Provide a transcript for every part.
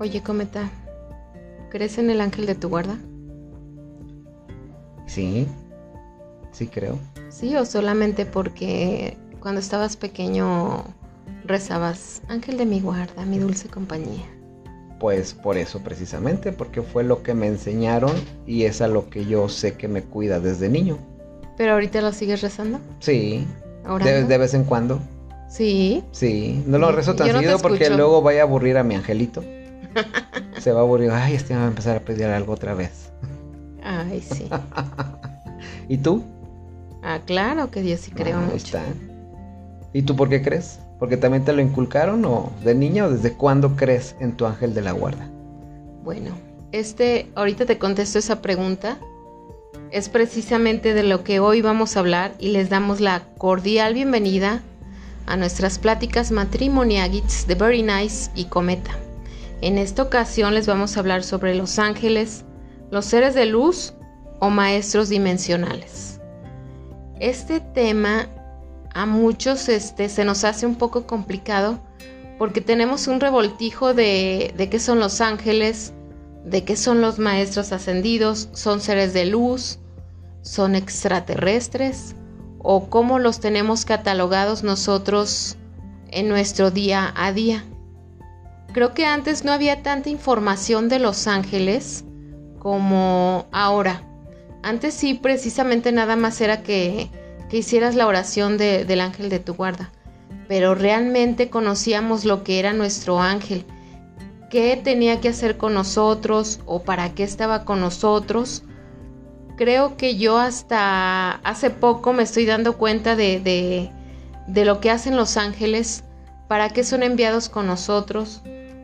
Oye, Cometa, ¿crees en el ángel de tu guarda? Sí, sí creo. Sí, o solamente porque cuando estabas pequeño rezabas, ángel de mi guarda, mi dulce compañía. Pues por eso precisamente, porque fue lo que me enseñaron y es a lo que yo sé que me cuida desde niño. ¿Pero ahorita lo sigues rezando? Sí, de, de, vez en cuando. Sí. Sí, no lo rezo tan seguido porque luego vaya a aburrir a mi angelito. Se va a aburrir, ay, este va a empezar a pedir algo otra vez. Ay, sí. ¿Y tú? Ah, claro que Dios sí creo Ah, ahí mucho. está. ¿Y tú por qué crees? ¿Porque también te lo inculcaron o de niña o desde cuándo crees en tu ángel de la guarda? Bueno, este, ahorita te contesto esa pregunta. Es precisamente de lo que hoy vamos a hablar y les damos la cordial bienvenida a nuestras pláticas matrimoniagits de Very Nice y Cometa. En esta ocasión les vamos a hablar sobre los ángeles, los seres de luz o maestros dimensionales. Este tema a muchos este, se nos hace un poco complicado porque tenemos un revoltijo de, de qué son los ángeles, de qué son los maestros ascendidos, son seres de luz, son extraterrestres o cómo los tenemos catalogados nosotros en nuestro día a día. Creo que antes no había tanta información de los ángeles como ahora. Antes sí, precisamente nada más era que, que hicieras la oración de- del ángel de tu guarda, pero realmente conocíamos lo que era nuestro ángel, qué tenía que hacer con nosotros o para qué estaba con nosotros. Creo que yo hasta hace poco me estoy dando cuenta de, de, de lo que hacen los ángeles, para qué son enviados con nosotros,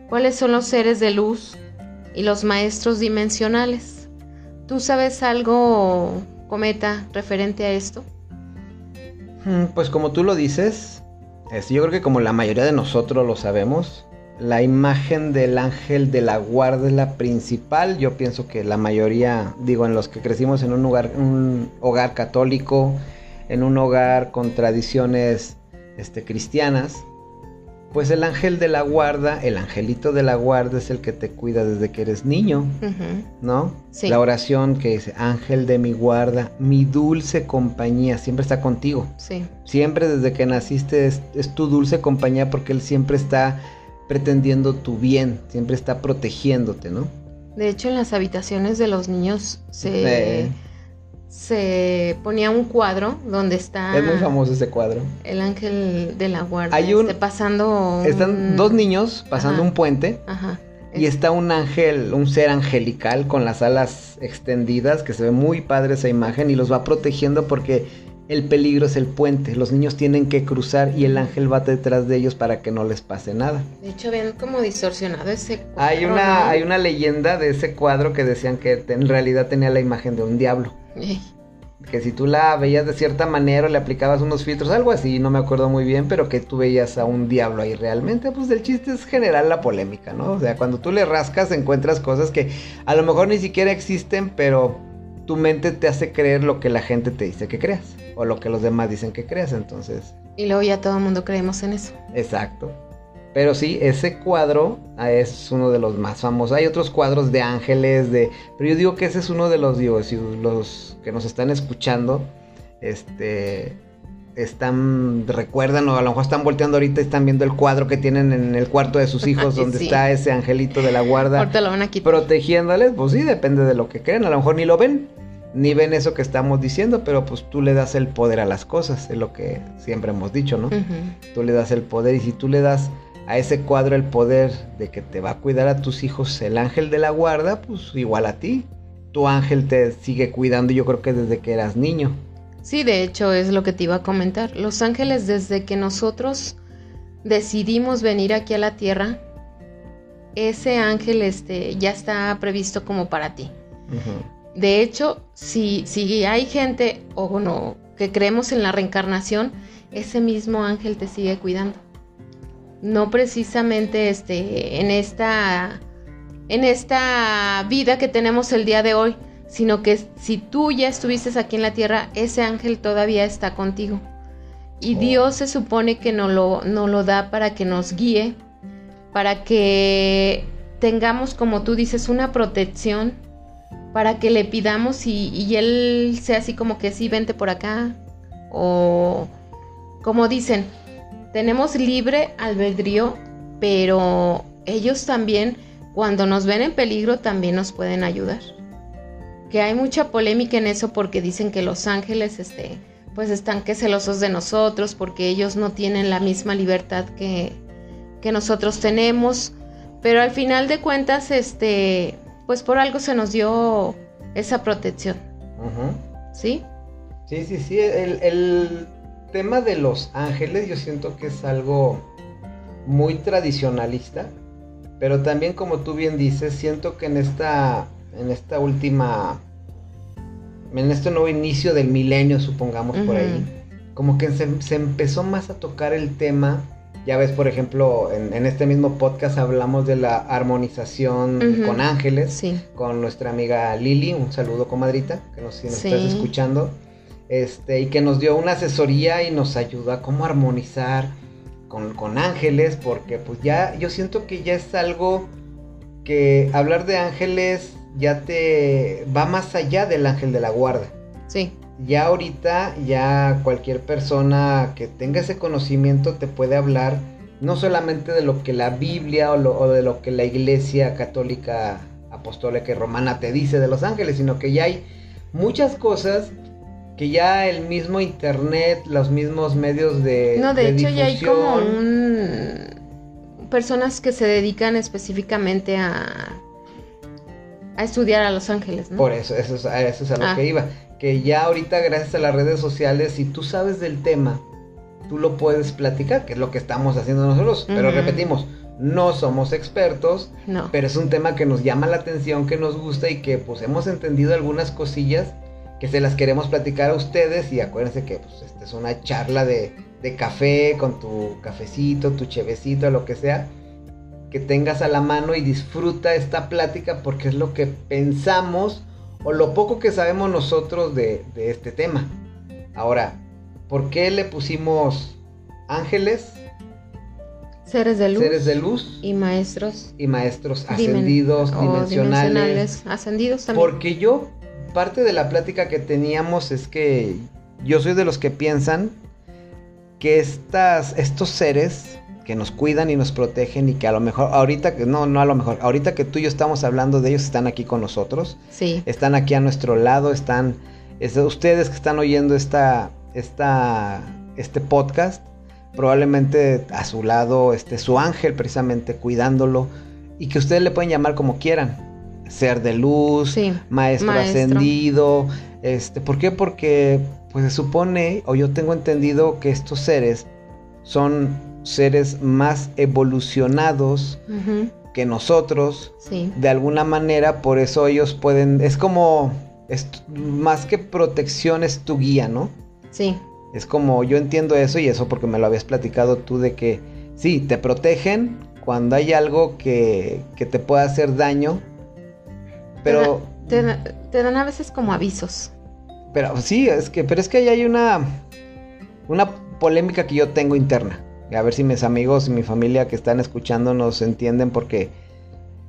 cuáles son los seres de luz y los maestros dimensionales. ¿Tú sabes algo, Cometa, referente a esto? Mm, Pues como tú lo dices, es- yo creo que como la mayoría de nosotros lo sabemos, la imagen del ángel de la guarda es la principal. Yo pienso que la mayoría, digo, en los que crecimos en un lugar, un hogar católico, en un hogar con tradiciones este, cristianas, pues el ángel de la guarda, el angelito de la guarda es el que te cuida desde que eres niño. ¿no? Sí. La oración que dice, ángel de mi guarda, mi dulce compañía, siempre está contigo. Sí, Siempre desde que naciste es, es tu dulce compañía porque él siempre está pretendiendo tu bien, siempre está protegiéndote, ¿no? de hecho en las habitaciones de los niños se, Sí. Se ponía un cuadro donde está Es muy famoso ese cuadro. el ángel de la guarda Hay un- este, pasando Están dos niños pasando Ajá. un puente Ajá, y es- está un ángel, un ser angelical con las alas extendidas, que se ve muy padre esa imagen y los va protegiendo porque el peligro es el puente. Los niños tienen que cruzar y el ángel va detrás de ellos para que no les pase nada. de hecho habían como distorsionado ese cuadro, Hay una, ¿no? hay una leyenda de ese cuadro que decían que en realidad tenía la imagen de un diablo. Ey, Que si tú la veías de cierta manera o le aplicabas unos filtros, algo así, no me acuerdo muy bien, pero que tú veías a un diablo ahí realmente, pues el chiste es generar la polémica, ¿no? O sea, cuando tú le rascas encuentras cosas que a lo mejor ni siquiera existen, pero tu mente te hace creer lo que la gente te dice que creas, o lo que los demás dicen que creas, entonces... y luego ya todo el mundo creemos en eso Exacto. Pero sí, ese cuadro ah, es uno de los más famosos. Hay otros cuadros de ángeles, de. Pero yo digo que ese es uno de los, digo, si los que nos están escuchando, este. Están, recuerdan, o a lo mejor están volteando ahorita y están viendo el cuadro que tienen en el cuarto de sus hijos, donde sí. está ese angelito de la guarda ahorita lo van a quitar protegiéndoles. Pues sí, depende de lo que crean. A lo mejor ni lo ven, ni ven eso que estamos diciendo, pero pues tú le das el poder a las cosas, es lo que siempre hemos dicho, ¿no? Tú le das el poder y si tú le das a ese cuadro el poder de que te va a cuidar a tus hijos el ángel de la guarda, pues igual a ti. Tu ángel te sigue cuidando yo creo que desde que eras niño. Sí, de hecho es lo que te iba a comentar. Los ángeles desde que nosotros decidimos venir aquí a la tierra, ese ángel este, ya está previsto como para ti. De hecho, si, si hay gente o no que creemos en la reencarnación, ese mismo ángel te sigue cuidando. No precisamente este, en esta en esta vida que tenemos el día de hoy, sino que si tú ya estuviste aquí en la tierra, ese ángel todavía está contigo. Y Oh. Dios se supone que nos lo, nos lo da para que nos guíe, para que tengamos, como tú dices, una protección para que le pidamos y, él sea así como que sí, vente por acá. O como dicen, tenemos libre albedrío, pero ellos también, cuando nos ven en peligro, también nos pueden ayudar. Que hay mucha polémica en eso porque dicen que los ángeles, este, pues están que celosos de nosotros porque ellos no tienen la misma libertad que, que nosotros tenemos. Pero al final de cuentas, este, pues por algo se nos dio esa protección. ¿Sí? Sí, sí, sí. El, el, tema de los ángeles yo siento que es algo muy tradicionalista. Pero también como tú bien dices, siento que en esta, en esta última, en este nuevo inicio del milenio, supongamos por ahí, como que se, se, empezó más a tocar el tema. Ya ves, por ejemplo, en, en este mismo podcast hablamos de la armonización uh -huh. con ángeles, sí. con nuestra amiga Lili, un saludo comadrita, que nos, si nos sí. estás escuchando, este, y que nos dio una asesoría y nos ayudó a cómo armonizar con, con, ángeles, porque pues ya yo siento que ya es algo que hablar de ángeles ya te va más allá del ángel de la guarda. Sí. Ya ahorita, ya cualquier persona que tenga ese conocimiento te puede hablar no solamente de lo que la Biblia o, lo, o de lo que la Iglesia Católica Apostólica y Romana te dice de los ángeles, sino que ya hay muchas cosas que ya el mismo internet, los mismos medios de No, de, de hecho difusión, ya hay como un personas que se dedican específicamente a a estudiar a Los Ángeles, ¿no? Por eso, eso es, eso es a lo ah. que iba. Que ya ahorita, gracias a las redes sociales, si tú sabes del tema, tú lo puedes platicar, que es lo que estamos haciendo nosotros. Uh -huh. Pero repetimos, no somos expertos, no. pero es un tema que nos llama la atención, que nos gusta y que pues hemos entendido algunas cosillas que se las queremos platicar a ustedes. Y acuérdense que pues, esta es una charla de, de café, con tu cafecito, tu chevecito, lo que sea que tengas a la mano y disfruta esta plática porque es lo que pensamos o lo poco que sabemos nosotros de, de este tema. Ahora, ¿por qué le pusimos ángeles? Seres de luz. Seres de luz. Y maestros. Y maestros ascendidos, Dimen dimensionales. dimensionales. Ascendidos también. Porque yo, parte de la plática que teníamos es que yo soy de los que piensan que estas, estos seres que nos cuidan y nos protegen y que a lo mejor ahorita que no no a lo mejor ahorita que tú y yo estamos hablando de ellos están aquí con nosotros. Sí. Están aquí a nuestro lado están es, ustedes que están oyendo esta esta este podcast probablemente a su lado esté su ángel precisamente cuidándolo y que ustedes le pueden llamar como quieran ser de luz sí, maestro, maestro. ascendido este por qué porque pues se supone o yo tengo entendido que estos seres son seres más evolucionados uh -huh. que nosotros. Sí. De alguna manera, por eso ellos pueden. Es como. Es, más que protección, es tu guía, ¿no? Sí. Es como. Yo entiendo eso y eso porque me lo habías platicado tú de que. Sí, te protegen cuando hay algo que, que te pueda hacer daño. Pero. Te, da, te, te, dan a veces como avisos. Pero sí, es que. Pero es que ahí hay una. Una polémica que yo tengo interna a ver si mis amigos y mi familia que están escuchando nos entienden porque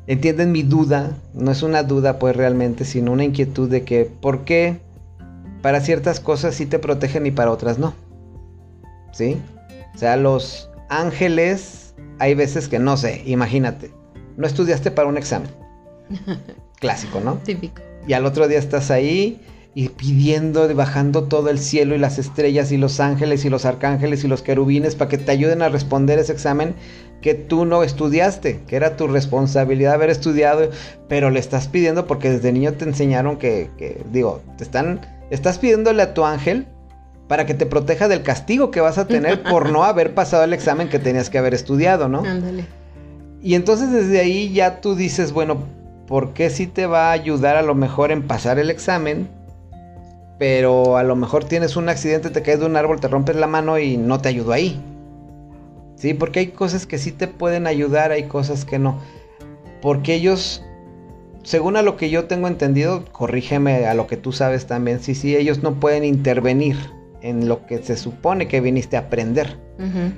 entienden mi duda, no es una duda pues realmente, sino una inquietud de que por qué para ciertas cosas sí te protegen y para otras no. ¿Sí? O sea, los ángeles hay veces que no sé, imagínate, no estudiaste para un examen. Clásico, ¿no? Típico. Y al otro día estás ahí y pidiendo, bajando todo el cielo y las estrellas y los ángeles y los arcángeles y los querubines para que te ayuden a responder ese examen que tú no estudiaste, que era tu responsabilidad haber estudiado, pero le estás pidiendo porque desde niño te enseñaron que, que digo, te están, estás pidiéndole a tu ángel para que te proteja del castigo que vas a tener por no haber pasado el examen que tenías que haber estudiado, ¿no? Ándale. Y entonces desde ahí ya tú dices, bueno, ¿por qué sí te va a ayudar a lo mejor en pasar el examen? Pero a lo mejor tienes un accidente, te caes de un árbol, te rompes la mano y no te ayudó ahí. Sí, porque hay cosas que sí te pueden ayudar, hay cosas que no. Porque ellos, según a lo que yo tengo entendido, corrígeme a lo que tú sabes también, sí, sí, ellos no pueden intervenir en lo que se supone que viniste a aprender. Uh -huh.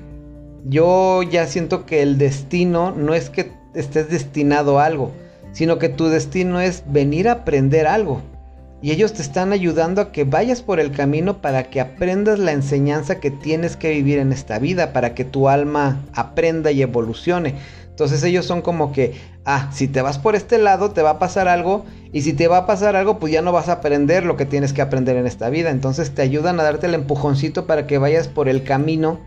Yo ya siento que el destino no es que estés destinado a algo, sino que tu destino es venir a aprender algo. Y ellos te están ayudando a que vayas por el camino para que aprendas la enseñanza que tienes que vivir en esta vida, para que tu alma aprenda y evolucione. Entonces ellos son como que, ah, si te vas por este lado te va a pasar algo y si te va a pasar algo pues ya no vas a aprender lo que tienes que aprender en esta vida. Entonces te ayudan a darte el empujoncito para que vayas por el camino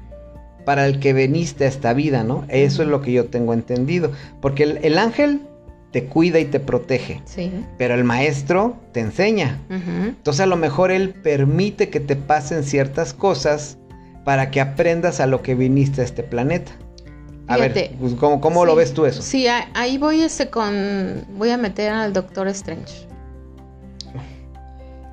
para el que veniste a esta vida, ¿no? Eso es lo que yo tengo entendido. Porque el, ángel te cuida y te protege. Sí. Pero el maestro te enseña. Entonces a lo mejor él permite que te pasen ciertas cosas para que aprendas a lo que viniste a este planeta. A ver, pues, ¿cómo, lo ves tú eso? Sí, ahí voy ese con. Voy a meter al Doctor Strange.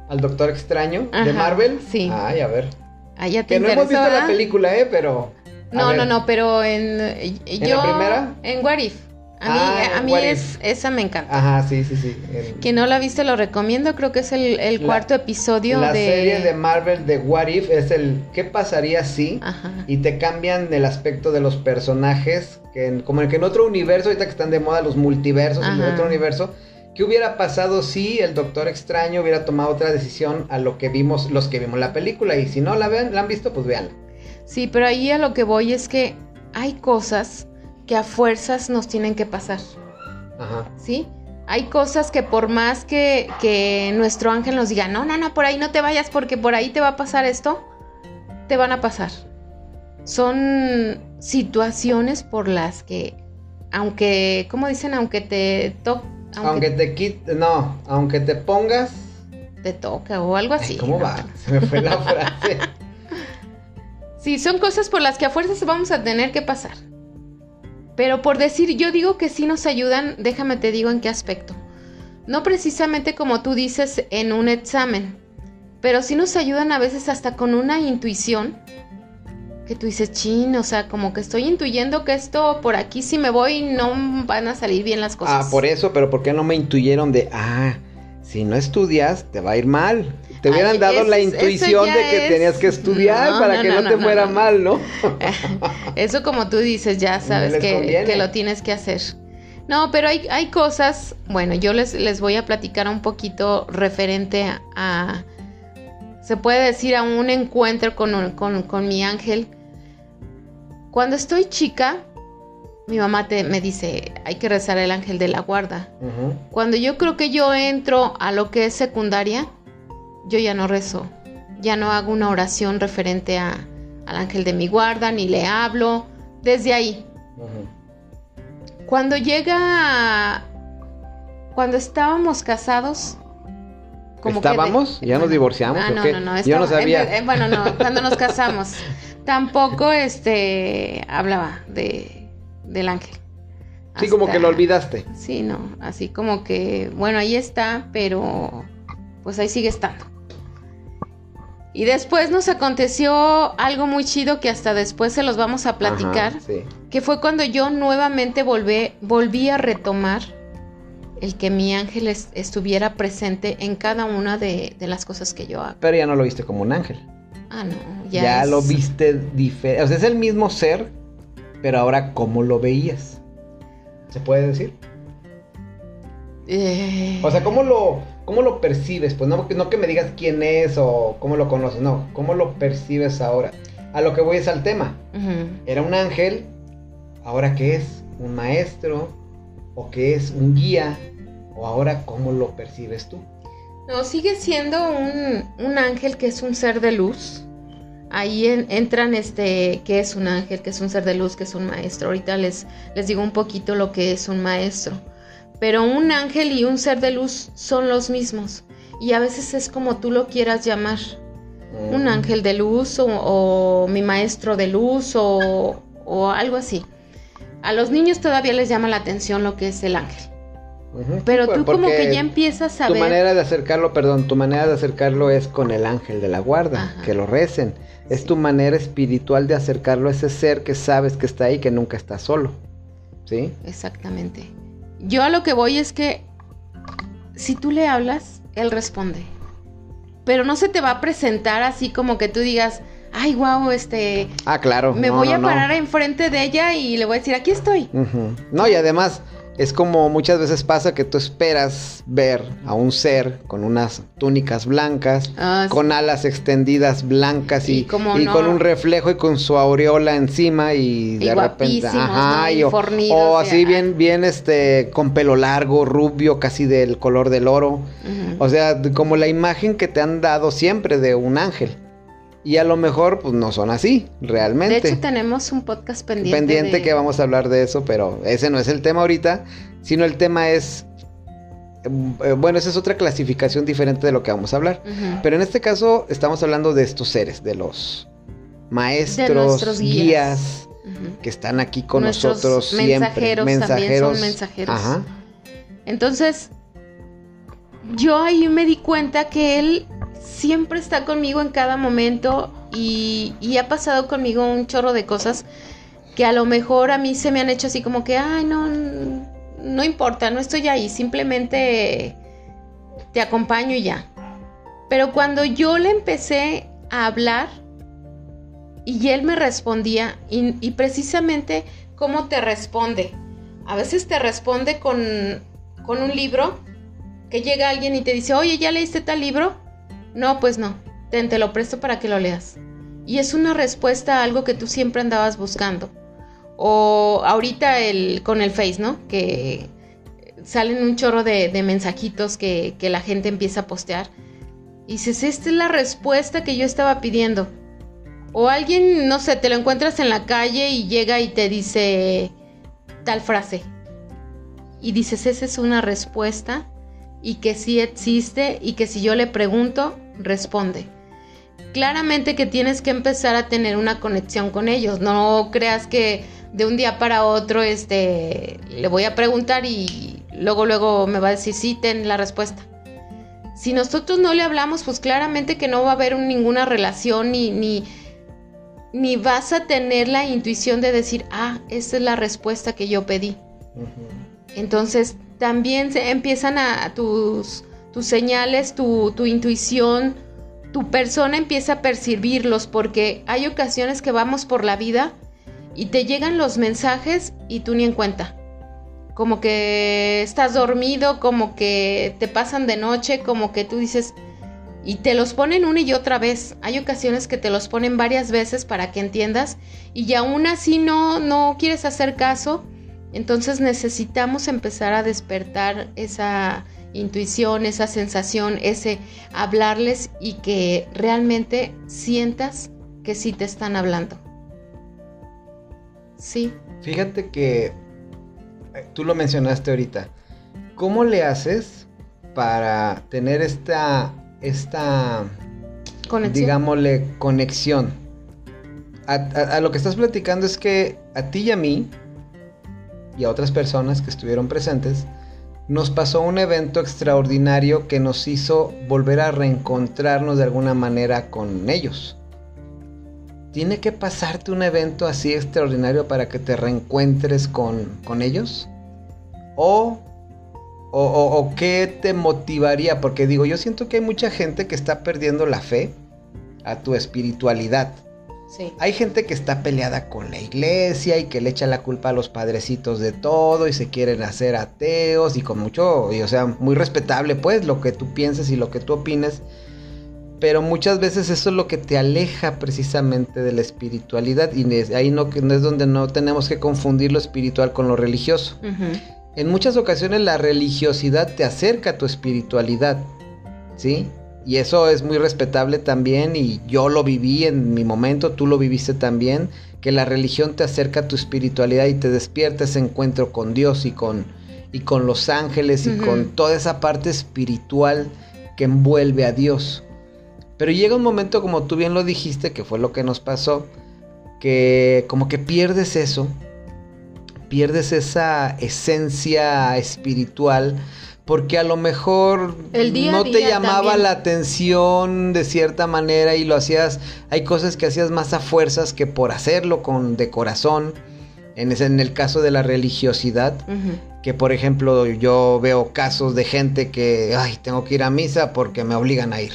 ¿Al Doctor Extraño? ¿De Marvel? Sí. Ay, a ver. Ah, ya te que no hemos visto la película, ¿eh? Pero. No, no, no, pero en. ¿En la primera? En What If. A mí, ah, a mí es, esa me encanta. Ajá, sí, sí, sí. Quien no la ha visto lo recomiendo, creo que es el, cuarto episodio la de... La serie de Marvel de What If es el ¿qué pasaría si? Ajá. Y te cambian el aspecto de los personajes, que como en que en otro universo, ahorita que están de moda los multiversos, en otro universo, ¿qué hubiera pasado si el Doctor Extraño hubiera tomado otra decisión a lo que vimos, los que vimos la película? Y si no la, ven, la han visto, pues véanla. Sí, pero ahí a lo que voy es que hay cosas que a fuerzas nos tienen que pasar. Ajá. ¿Sí? Hay cosas que por más que, que nuestro ángel nos diga, no, no, no, por ahí no te vayas porque por ahí te va a pasar esto, te van a pasar. Son situaciones por las que, aunque, ¿cómo dicen? Aunque te toque. Aunque, te quite, no, aunque te pongas. Te toca o algo así. ¿Cómo va? Se me fue la frase. sí, son cosas por las que a fuerzas vamos a tener que pasar. Pero por decir, yo digo que sí nos ayudan, déjame te digo en qué aspecto. No precisamente como tú dices en un examen, pero sí nos ayudan a veces hasta con una intuición que tú dices, chin, o sea, como que estoy intuyendo que esto por aquí si me voy no van a salir bien las cosas. Ah, por eso, pero ¿por qué no me intuyeron de, ah, si no estudias te va a ir mal? Te hubieran dado la intuición de que tenías que estudiar para que no, te fuera mal, ¿no? Eso como tú dices, ya sabes que, lo tienes que hacer. No, pero hay, hay cosas, bueno, yo les, les voy a platicar un poquito referente a, se puede decir, a un encuentro con, con, mi ángel. Cuando estoy chica, mi mamá te, me dice, hay que rezar el ángel de la guarda. Cuando yo creo que yo entro a lo que es secundaria, yo ya no rezo, ya no hago una oración referente a, al ángel de mi guarda, ni le hablo, desde ahí. Cuando llega, cuando estábamos casados, como ¿Estábamos? ¿Ya nos divorciamos? Ah, no, no, no, Yo no sabía. bueno, no, cuando nos casamos, tampoco este, hablaba de, del ángel. Sí, como que lo olvidaste. Sí, no, así como que, bueno, ahí está, pero pues ahí sigue estando. Y después nos aconteció algo muy chido que hasta después se los vamos a platicar, que fue cuando yo nuevamente volví, volví a retomar el que mi ángel estuviera presente en cada una de, las cosas que yo hago. Pero ya no lo viste como un ángel. Ah, no, ya. Ya lo viste diferente. O sea, es el mismo ser, pero ahora cómo lo veías. ¿Se puede decir? Eh... O sea, ¿cómo lo, ¿Cómo lo percibes? Pues no, no que me digas quién es o cómo lo conoces, no, ¿cómo lo percibes ahora? A lo que voy es al tema. Era un ángel, ahora qué es? ¿Un maestro? ¿O qué es? ¿Un guía? ¿O ahora cómo lo percibes tú? No, sigue siendo un, ángel que es un ser de luz. Ahí entran este, qué es un ángel, qué es un ser de luz, qué es un maestro. Ahorita les, les digo un poquito lo que es un maestro pero un ángel y un ser de luz son los mismos. Y a veces es como tú lo quieras llamar. Un mm. ángel de luz o, mi maestro de luz o, algo así. A los niños todavía les llama la atención lo que es el ángel. Pero tú como que ya empiezas a tu ver... Tu manera de acercarlo, perdón, tu manera de acercarlo es con el ángel de la guarda, que lo recen. Es tu manera espiritual de acercarlo a ese ser que sabes que está ahí, que nunca está solo. ¿Sí? Exactamente. Yo a lo que voy es que si tú le hablas, él responde. Pero no se te va a presentar así como que tú digas, ay, wow, este... Ah, claro. Me voy a parar enfrente de ella y le voy a decir, aquí estoy. No, y además es como muchas veces pasa que tú esperas ver a un ser con unas túnicas blancas, ah, con alas extendidas blancas y, con un reflejo y con su aureola encima y, de repente, ajá, o, así bien, bien, este, con pelo largo, rubio, casi del color del oro. O sea, como la imagen que te han dado siempre de un ángel. Y a lo mejor, pues no son así, realmente. De hecho, tenemos un podcast pendiente. Pendiente que vamos a hablar de eso, pero ese no es el tema ahorita, sino el tema es. Eh, bueno, esa es otra clasificación diferente de lo que vamos a hablar. Pero en este caso, estamos hablando de estos seres, de los maestros, guías, que están aquí con nosotros mensajeros siempre. Mensajeros. También son mensajeros. Entonces, yo ahí me di cuenta que él siempre está conmigo en cada momento y, ha pasado conmigo un chorro de cosas que a lo mejor a mí se me han hecho así como que, ay, no, no importa, no estoy ahí, simplemente te acompaño y ya. Pero cuando yo le empecé a hablar y él me respondía, y, y precisamente cómo te responde, a veces te responde con, con un libro, que llega alguien y te dice, oye, ¿ya leíste tal libro? No, pues no. Te lo presto para que lo leas. Y es una respuesta a algo que tú siempre andabas buscando. O ahorita el, con el Face, ¿no? Que salen un chorro de, mensajitos que, que, la gente empieza a postear. Y dices, esta es la respuesta que yo estaba pidiendo. O alguien, no sé, te lo encuentras en la calle y llega y te dice tal frase. Y dices, esa es una respuesta y que sí existe y que si yo le pregunto, responde. Claramente que tienes que empezar a tener una conexión con ellos. No creas que de un día para otro este, le voy a preguntar y luego luego me va a decir sí, ten la respuesta. Si nosotros no le hablamos, pues claramente que no va a haber ninguna relación ni, ni, ni vas a tener la intuición de decir, ah, esta es la respuesta que yo pedí. Entonces también se empiezan a tus tus señales, tu, intuición, tu persona empieza a percibirlos porque hay ocasiones que vamos por la vida y te llegan los mensajes y tú ni en cuenta. Como que estás dormido, como que te pasan de noche, como que tú dices, y te los ponen una y otra vez. Hay ocasiones que te los ponen varias veces para que entiendas y aún así no, no quieres hacer caso. Entonces necesitamos empezar a despertar esa, intuición, esa sensación, ese hablarles y que realmente sientas que sí te están hablando. Sí. Fíjate que eh, tú lo mencionaste ahorita. ¿Cómo le haces para tener esta, esta, conexión. digámosle, conexión? a lo que estás platicando es que a ti y a mí, y a otras personas que estuvieron presentes, nos pasó un evento extraordinario que nos hizo volver a reencontrarnos de alguna manera con ellos. ¿Tiene que pasarte un evento así extraordinario para que te reencuentres con, ellos? ¿O, o, o, qué te motivaría? Porque digo, yo siento que hay mucha gente que está perdiendo la fe a tu espiritualidad. Hay gente que está peleada con la iglesia y que le echa la culpa a los padrecitos de todo y se quieren hacer ateos y con mucho, y, o sea, muy respetable pues lo que tú pienses y lo que tú opines. Pero muchas veces eso es lo que te aleja precisamente de la espiritualidad y ahí no, no es donde no tenemos que confundir lo espiritual con lo religioso. En muchas ocasiones la religiosidad te acerca a tu espiritualidad, ¿sí? Y eso es muy respetable también y yo lo viví en mi momento, tú lo viviste también, que la religión te acerca a tu espiritualidad y te despierta ese encuentro con Dios y con, y con los ángeles y con toda esa parte espiritual que envuelve a Dios. Pero llega un momento, como tú bien lo dijiste, que fue lo que nos pasó, que como que pierdes eso, pierdes esa esencia espiritual porque a lo mejor no te llamaba la atención de cierta manera y lo hacías, hay cosas que hacías más a fuerzas que por hacerlo con de corazón, en, ese, en el caso de la religiosidad, que por ejemplo yo veo casos de gente que, ay, tengo que ir a misa porque me obligan a ir,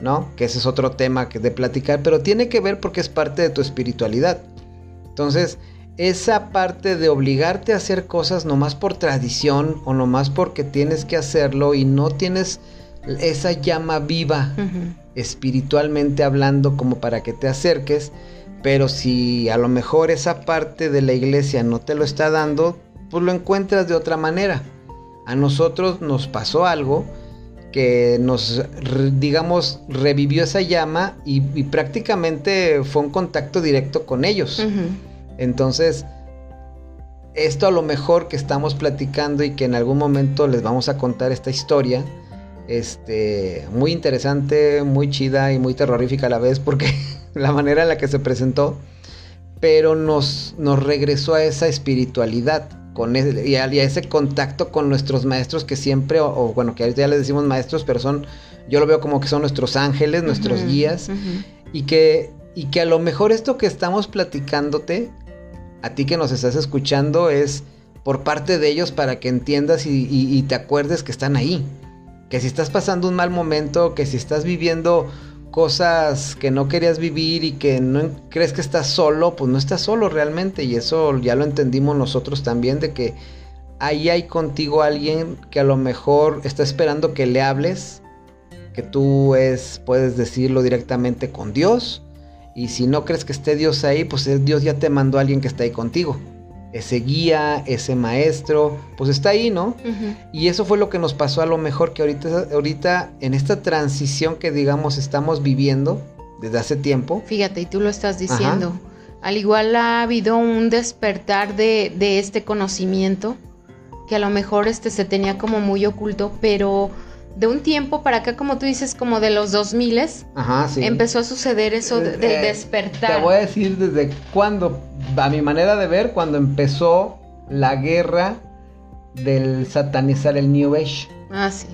¿no? Que ese es otro tema que de platicar, pero tiene que ver porque es parte de tu espiritualidad. Entonces, esa parte de obligarte a hacer cosas nomás por tradición o nomás porque tienes que hacerlo y no tienes esa llama viva espiritualmente hablando como para que te acerques, pero si a lo mejor esa parte de la iglesia no te lo está dando, pues lo encuentras de otra manera. A nosotros nos pasó algo que nos, digamos, revivió esa llama y, prácticamente fue un contacto directo con ellos. Entonces, esto a lo mejor que estamos platicando y que en algún momento les vamos a contar esta historia, este, muy interesante, muy chida y muy terrorífica a la vez porque la manera en la que se presentó, pero nos, nos regresó a esa espiritualidad con y, a, ese contacto con nuestros maestros que siempre, o, bueno, que ahorita ya les decimos maestros, pero son, yo lo veo como que son nuestros ángeles, nuestros guías, y, que, y que a lo mejor esto que estamos platicándote, a ti que nos estás escuchando, es por parte de ellos para que entiendas y te acuerdes que están ahí. Que si estás pasando un mal momento, que si estás viviendo cosas que no querías vivir y que no crees que estás solo, pues no estás solo realmente. Y eso ya lo entendimos nosotros también, de que ahí hay contigo alguien que a lo mejor está esperando que le hables, que tú es, puedes decirlo directamente con Dios. Y si no crees que esté Dios ahí, pues Dios ya te mandó a alguien que está ahí contigo ese guía, ese maestro, pues está ahí, ¿no? Y eso fue lo que nos pasó a lo mejor que ahorita, ahorita en esta transición que digamos estamos viviendo desde hace tiempo. Fíjate, y tú lo estás diciendo. Al igual ha habido un despertar de, de, este conocimiento que a lo mejor este se tenía como muy oculto, pero de un tiempo para acá, como tú dices, como de los 2000 Ajá, sí. empezó a suceder eso del de despertar. Te voy a decir desde cuándo, a mi manera de ver, cuando empezó la guerra del satanizar el New Age. Ah, sí.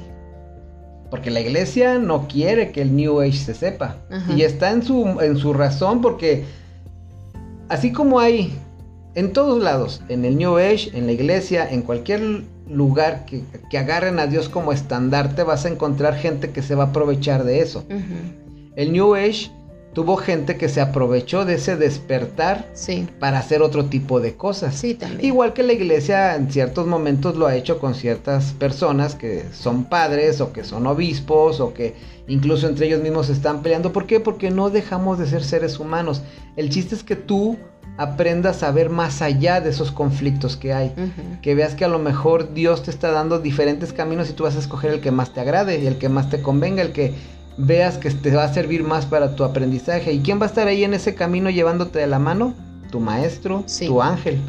Porque la iglesia no quiere que el New Age se sepa. Y está en su, en su razón porque así como hay en todos lados, en el New Age, en la iglesia, en cualquier lugar que, agarren a Dios como estandarte, vas a encontrar gente que se va a aprovechar de eso. El New Age tuvo gente que se aprovechó de ese despertar para hacer otro tipo de cosas. Igual que la iglesia en ciertos momentos lo ha hecho con ciertas personas que son padres o que son obispos o que incluso entre ellos mismos están peleando. ¿Por qué? Porque no dejamos de ser seres humanos. El chiste es que tú aprendas a ver más allá de esos conflictos que hay. Que veas que a lo mejor Dios te está dando diferentes caminos y tú vas a escoger el que más te agrade y el que más te convenga, el que veas que te va a servir más para tu aprendizaje. ¿Y quién va a estar ahí en ese camino llevándote de la mano? Tu maestro, tu ángel.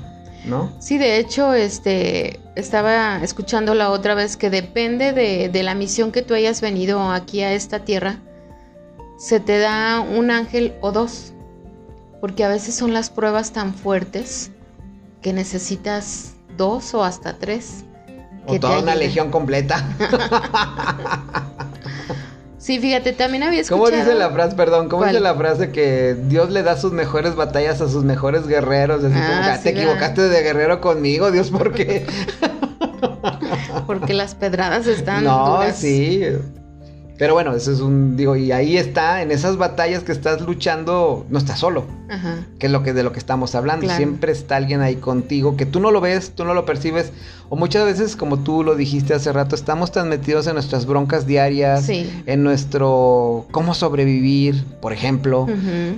¿No? Sí, de hecho, este, estaba escuchando la otra vez que depende de, de la misión que tú hayas venido aquí a esta tierra, se te da un ángel o dos porque a veces son las pruebas tan fuertes que necesitas dos o hasta tres. O toda una legión completa. sí, fíjate, también había escuchado... ¿Cómo dice la frase, perdón, cómo dice la frase que Dios le da sus mejores batallas a sus mejores guerreros? Así ah, ah, te equivocaste de guerrero conmigo, Dios, ¿por qué? Porque las pedradas están No, sí. Pero bueno, eso es un, digo, y ahí está, en esas batallas que estás luchando, no estás solo. Ajá. Que es lo que, de lo que estamos hablando. Siempre está alguien ahí contigo, que tú no lo ves, tú no lo percibes. O muchas veces, como tú lo dijiste hace rato, estamos tan metidos en nuestras broncas diarias, en nuestro cómo sobrevivir, por ejemplo,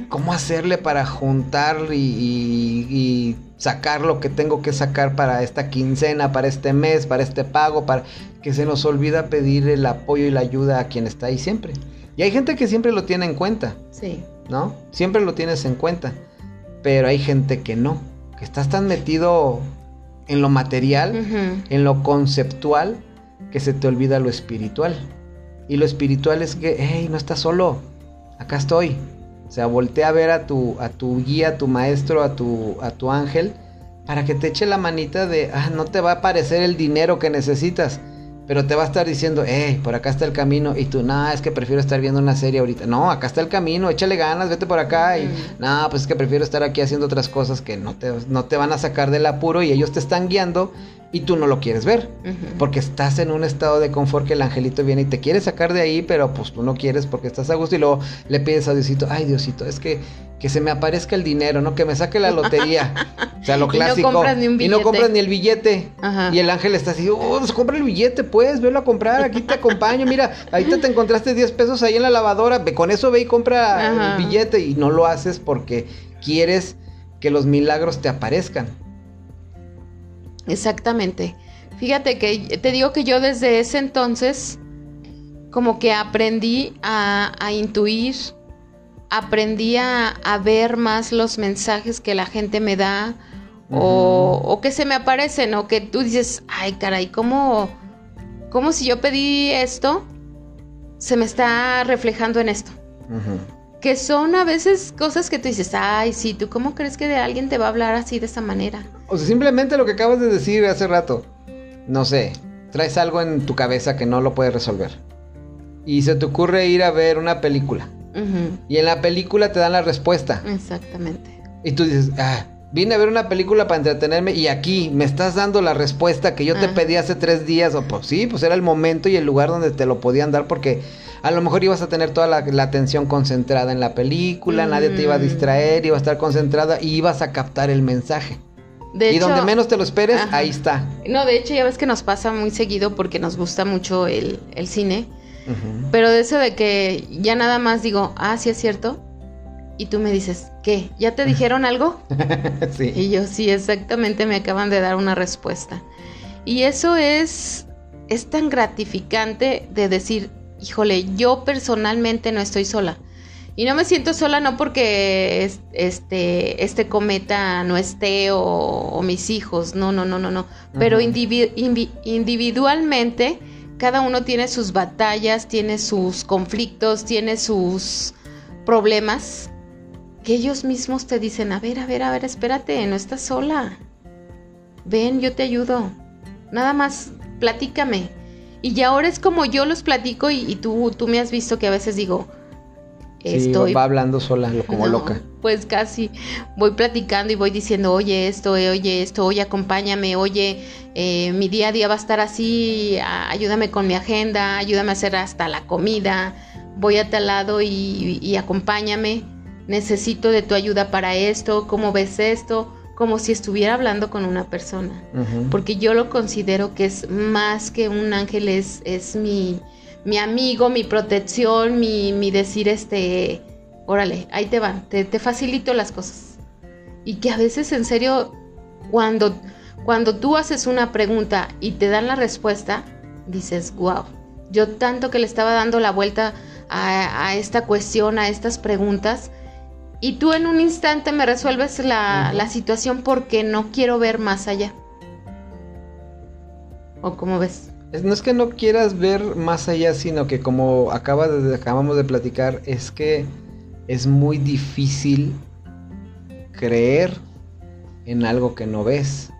cómo hacerle para juntar y sacar lo que tengo que sacar para esta quincena, para este mes, para este pago, para que se nos olvida pedir el apoyo y la ayuda a quien está ahí siempre. Y hay gente que siempre lo tiene en cuenta. Sí. ¿No? Siempre lo tienes en cuenta. Pero hay gente que no, que estás tan metido en lo material, en lo conceptual, que se te olvida lo espiritual. Y lo espiritual es que, hey, no estás solo, acá estoy, o sea, voltea a ver a tu, a tu guía, a tu maestro, a tu, a tu ángel, para que te eche la manita de, ah, no te va a aparecer el dinero que necesitas, pero te va a estar diciendo, eh, por acá está el camino, y tú, no, es que prefiero estar viendo una serie ahorita. No, acá está el camino, échale ganas, vete por acá, y no, pues es que prefiero estar aquí haciendo otras cosas que no te, no te van a sacar del apuro y ellos te están guiando y tú no lo quieres ver. Porque estás en un estado de confort que el angelito viene y te quiere sacar de ahí, pero pues tú no quieres porque estás a gusto y luego le pides a Diosito, ay Diosito, es que, que se me aparezca el dinero, ¿no? Que me saque la lotería. o sea, lo Y no clásico. compras ni un Y no billete. compras ni el billete. Ajá. Y el ángel está así, oh, pues compra el billete, pues, velo a comprar, aquí te acompaño, mira, ahorita te encontraste 10 pesos ahí en la lavadora, ve, con eso ve y compra Ajá. el billete y no lo haces porque quieres que los milagros te aparezcan. Exactamente. Fíjate que te digo que yo desde ese entonces como que aprendí a, a intuir, aprendí a, a ver más los mensajes que la gente me da o, o que se me aparecen o que tú dices, ay caray, ¿cómo, cómo si yo pedí esto se me está reflejando en esto? Que son a veces cosas que tú dices, ay, sí, ¿tú cómo crees que de alguien te va a hablar así de esa manera? O sea, simplemente lo que acabas de decir hace rato. No sé, traes algo en tu cabeza que no lo puedes resolver. Y se te ocurre ir a ver una película. Y en la película te dan la respuesta. Exactamente. Y tú dices, ah, vine a ver una película para entretenerme y aquí me estás dando la respuesta que yo te Ajá. pedí hace tres días. O pues sí, pues era el momento y el lugar donde te lo podían dar porque a lo mejor ibas a tener toda la, la atención concentrada en la película, nadie te iba a Mm. distraer, iba a estar concentrada y ibas a captar el mensaje. De y hecho, donde menos te lo esperes, Ajá. ahí está. No, de hecho ya ves que nos pasa muy seguido porque nos gusta mucho el, el cine. Pero de eso de que ya nada más digo, ah, sí es cierto. Y tú me dices, ¿qué? ¿Ya te dijeron algo? sí. Y yo, sí, exactamente, me acaban de dar una respuesta. Y eso es, es tan gratificante de decir, híjole, yo personalmente no estoy sola. Y no me siento sola no porque es- este, este cometa no esté o, o mis hijos, no, no, no, no, no. Pero invi- individualmente, cada uno tiene sus batallas, tiene sus conflictos, tiene sus problemas que ellos mismos te dicen, a ver, a ver, a ver, espérate, no estás sola. Ven, yo te ayudo. Nada más, platícame. Y ya ahora es como yo los platico y, y tú, tú me has visto que a veces digo, Sí, estoy... va hablando sola, lo- como No, loca. Pues casi voy platicando y voy diciendo, oye esto, eh, oye esto, oye acompáñame, oye, eh, mi día a día va a estar así, ayúdame con mi agenda, ayúdame a hacer hasta la comida, voy a tal lado y, y acompáñame, necesito de tu ayuda para esto, ¿cómo ves esto? Como si estuviera hablando con una persona porque yo lo considero que es más que un ángel, es, es mi, mi amigo, mi protección, mi, mi decir, este, órale, ahí te van, te, te facilito las cosas. Y que a veces, en serio, cuando, cuando tú haces una pregunta y te dan la respuesta, dices, wow, yo tanto que le estaba dando la vuelta a, a esta cuestión, a estas preguntas, y tú en un instante me resuelves la, la situación porque no quiero ver más allá. ¿O cómo ves? Es- No es que no quieras ver más allá, sino que como acaba de- acabamos de platicar, es que es muy difícil creer en algo que no ves.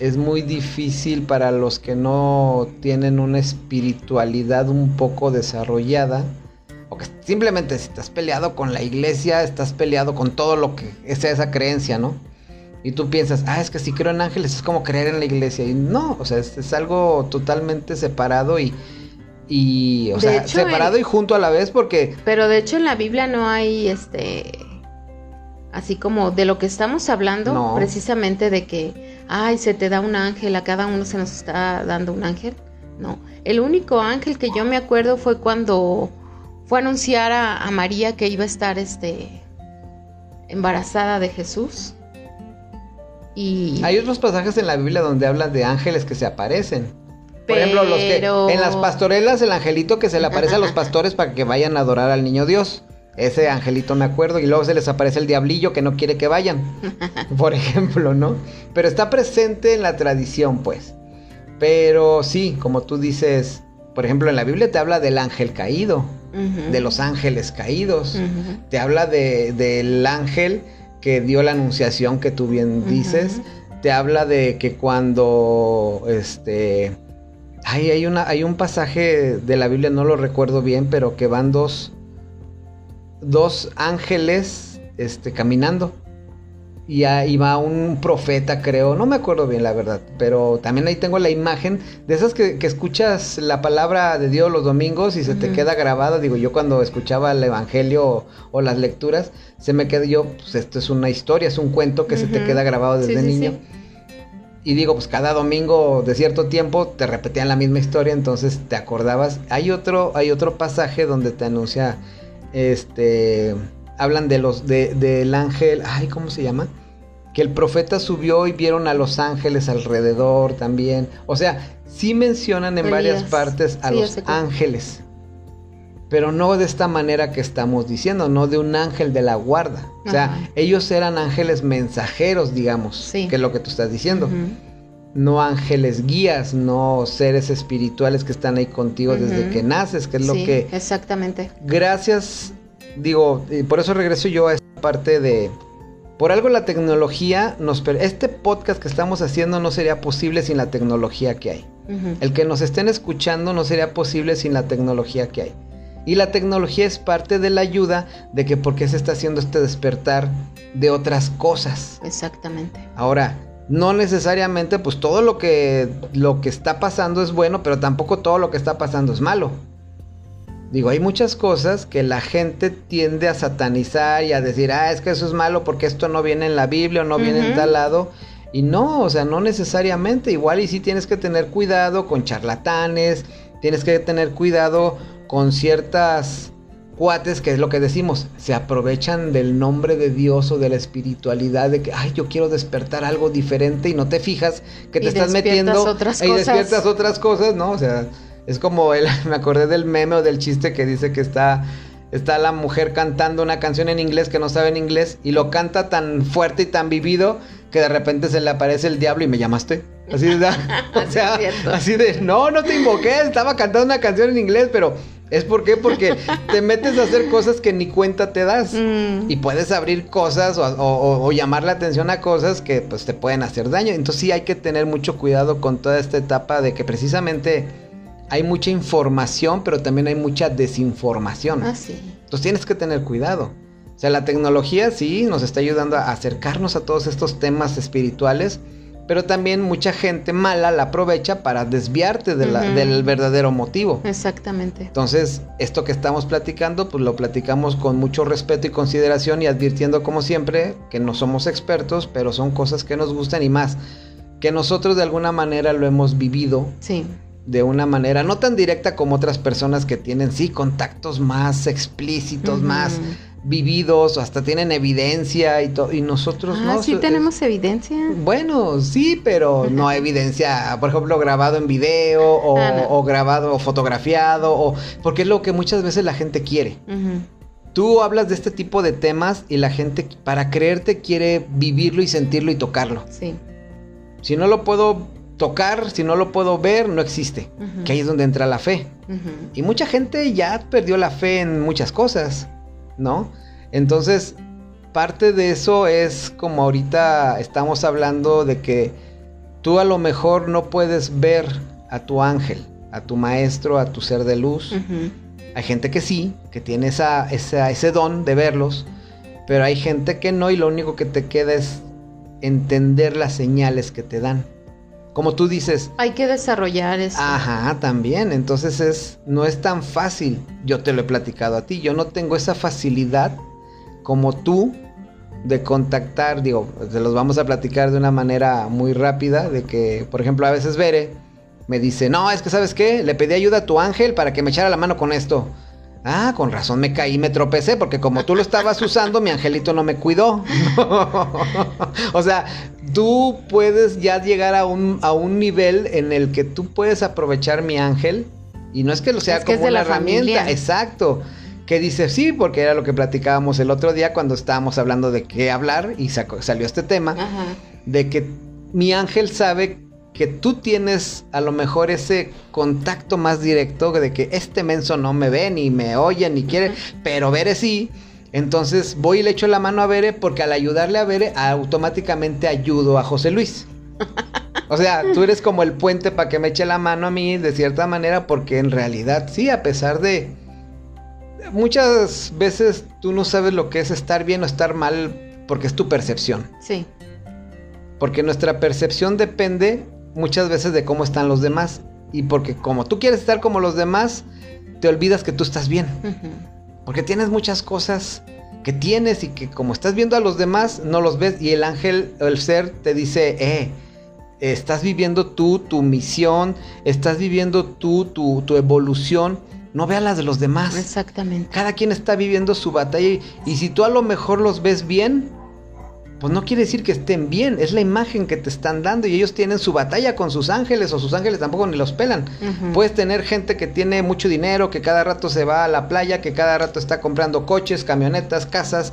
Es muy difícil para los que no tienen una espiritualidad un poco desarrollada. Que simplemente si estás peleado con la iglesia, estás peleado con todo lo que sea esa creencia, ¿no? Y tú piensas, ah, es que si creo en ángeles es como creer en la iglesia. Y no, o sea, es, es algo totalmente separado y, y o De sea, hecho, separado el- y junto a la vez porque Pero de hecho en la Biblia no hay este así como de lo que estamos hablando, No. precisamente de que ay, se te da un ángel, a cada uno se nos está dando un ángel. No, el único ángel que yo me acuerdo fue cuando fue a anunciar a, a María que iba a estar este embarazada de Jesús. Y hay otros pasajes en la Biblia donde hablan de ángeles que se aparecen. Por ejemplo, los que en las pastorelas el angelito que se le aparece a los pastores para que vayan a adorar al niño Dios. Ese angelito me acuerdo y luego se les aparece el diablillo que no quiere que vayan. Por ejemplo, ¿no? Pero está presente en la tradición, pues. Pero sí, como tú dices, por ejemplo, en la Biblia te habla del ángel caído, De los ángeles caídos. Te habla de, del ángel que dio la anunciación que tú bien dices. Te habla de que cuando este ay, hay una hay un pasaje de la Biblia no lo recuerdo bien, pero que van dos dos ángeles este caminando y ahí va un profeta, creo, no me acuerdo bien la verdad, pero también ahí tengo la imagen de esas que, escuchas la palabra de Dios los domingos y se te queda grabada, digo, yo cuando escuchaba el Evangelio o, las lecturas, se me queda yo, pues esto es una historia, es un cuento que se te queda grabado desde niño. Y digo, pues cada domingo de cierto tiempo te repetían la misma historia, entonces te acordabas. Hay otro, hay otro pasaje donde te anuncia, este, hablan de los, de, del ángel, ay, ¿cómo se llama? que el profeta subió y vieron a los ángeles alrededor también. O sea, sí mencionan en varias partes a los ángeles, pero no de esta manera que estamos diciendo, no de un ángel de la guarda. O sea, ellos eran ángeles mensajeros, digamos, que es lo que tú estás diciendo. No ángeles guías, no seres espirituales que están ahí contigo desde que naces, que es lo que... Exactamente. Gracias, digo, y por eso regreso yo a esta parte de por algo la tecnología nos... Este podcast que estamos haciendo no sería posible sin la tecnología que hay. El que nos estén escuchando no sería posible sin la tecnología que hay. Y la tecnología es parte de la ayuda de que por qué se está haciendo este despertar de otras cosas. Exactamente. Ahora, no necesariamente pues todo lo que lo que está pasando es bueno, pero tampoco todo lo que está pasando es malo. Digo, hay muchas cosas que la gente tiende a satanizar y a decir, ah, es que eso es malo porque esto no viene en la Biblia o no viene en tal lado. Y no, o sea, no necesariamente. Igual y sí tienes que tener cuidado con charlatanes, tienes que tener cuidado con ciertas cuates, que es lo que decimos, se aprovechan del nombre de Dios o de la espiritualidad, de que, ay, yo quiero despertar algo diferente y no te fijas que te estás metiendo otras y despiertas otras cosas, ¿no? O sea, es como el, me acordé del meme o del chiste que dice que está, está la mujer cantando una canción en inglés que no sabe en inglés y lo canta tan fuerte y tan vivido que de repente se le aparece el diablo y me llamaste. Así de, o sea, así de, no, no te invoqué, estaba cantando una canción en inglés, pero ¿es por qué? Porque te metes a hacer cosas que ni cuenta te das mm. y puedes abrir cosas o, o, llamar la atención a cosas que pues te pueden hacer daño. Entonces sí hay que tener mucho cuidado con toda esta etapa de que precisamente hay mucha información, pero también hay mucha desinformación. Ah, sí. Entonces tienes que tener cuidado. O sea, la tecnología sí nos está ayudando a acercarnos a todos estos temas espirituales, pero también mucha gente mala la aprovecha para desviarte del verdadero motivo. Exactamente. Entonces, esto que estamos platicando, pues lo platicamos con mucho respeto y consideración y advirtiendo como siempre que no somos expertos, pero son cosas que nos gustan y más, que nosotros de alguna manera lo hemos vivido. Sí de una manera no tan directa como otras personas que tienen, sí, contactos más explícitos, más vividos, hasta tienen evidencia y todo, y nosotros ah, no. Sí, tenemos evidencia. Bueno, sí, pero no evidencia, por ejemplo, grabado en video o, ah, o, grabado o fotografiado, o porque es lo que muchas veces la gente quiere. Tú hablas de este tipo de temas y la gente, para creerte, quiere vivirlo y sentirlo y tocarlo. Sí. Si no lo puedo tocar, si no lo puedo ver, no existe. Que ahí es donde entra la fe. Y mucha gente ya perdió la fe en muchas cosas, ¿no? Entonces, parte de eso es como ahorita estamos hablando de que tú a lo mejor no puedes ver a tu ángel, a tu maestro, a tu ser de luz. Hay gente que sí, que tiene esa, ese don de verlos, pero hay gente que no y lo único que te queda es entender las señales que te dan como tú dices. Hay que desarrollar eso. Ajá, también. Entonces es, no es tan fácil. Yo te lo he platicado a ti. Yo no tengo esa facilidad como tú de contactar. Digo, se los vamos a platicar de una manera muy rápida. De que, por ejemplo, a veces Bere me dice, no, es que sabes qué, le pedí ayuda a tu ángel para que me echara la mano con esto. Ah, con razón me caí, me tropecé, porque como tú lo estabas usando, mi angelito no me cuidó. o sea, tú puedes ya llegar a un, a un nivel en el que tú puedes aprovechar mi ángel. Y no es que lo sea como una herramienta, exacto. Que dice, sí, porque era lo que platicábamos el otro día cuando estábamos hablando de qué hablar y salió este tema. De que mi ángel sabe que tú tienes a lo mejor ese contacto más directo de que este menso no me ve, ni me oye, ni quiere, pero Bere sí. Entonces voy y le echo la mano a Bere porque al ayudarle a Bere automáticamente ayudo a José Luis. O sea, tú eres como el puente para que me eche la mano a mí de cierta manera porque en realidad sí, a pesar de... Muchas veces tú no sabes lo que es estar bien o estar mal porque es tu percepción. Sí. Porque nuestra percepción depende muchas veces de cómo están los demás. Y porque como tú quieres estar como los demás, te olvidas que tú estás bien. Porque tienes muchas cosas que tienes y que como estás viendo a los demás, no los ves. Y el ángel, el ser, te dice, eh, estás viviendo tú tu misión, estás viviendo tú tu, tu evolución. No veas las de los demás. Exactamente. Cada quien está viviendo su batalla y, y si tú a lo mejor los ves bien, pues no quiere decir que estén bien, es la imagen que te están dando y ellos tienen su batalla con sus ángeles o sus ángeles tampoco ni los pelan. Puedes tener gente que tiene mucho dinero, que cada rato se va a la playa, que cada rato está comprando coches, camionetas, casas,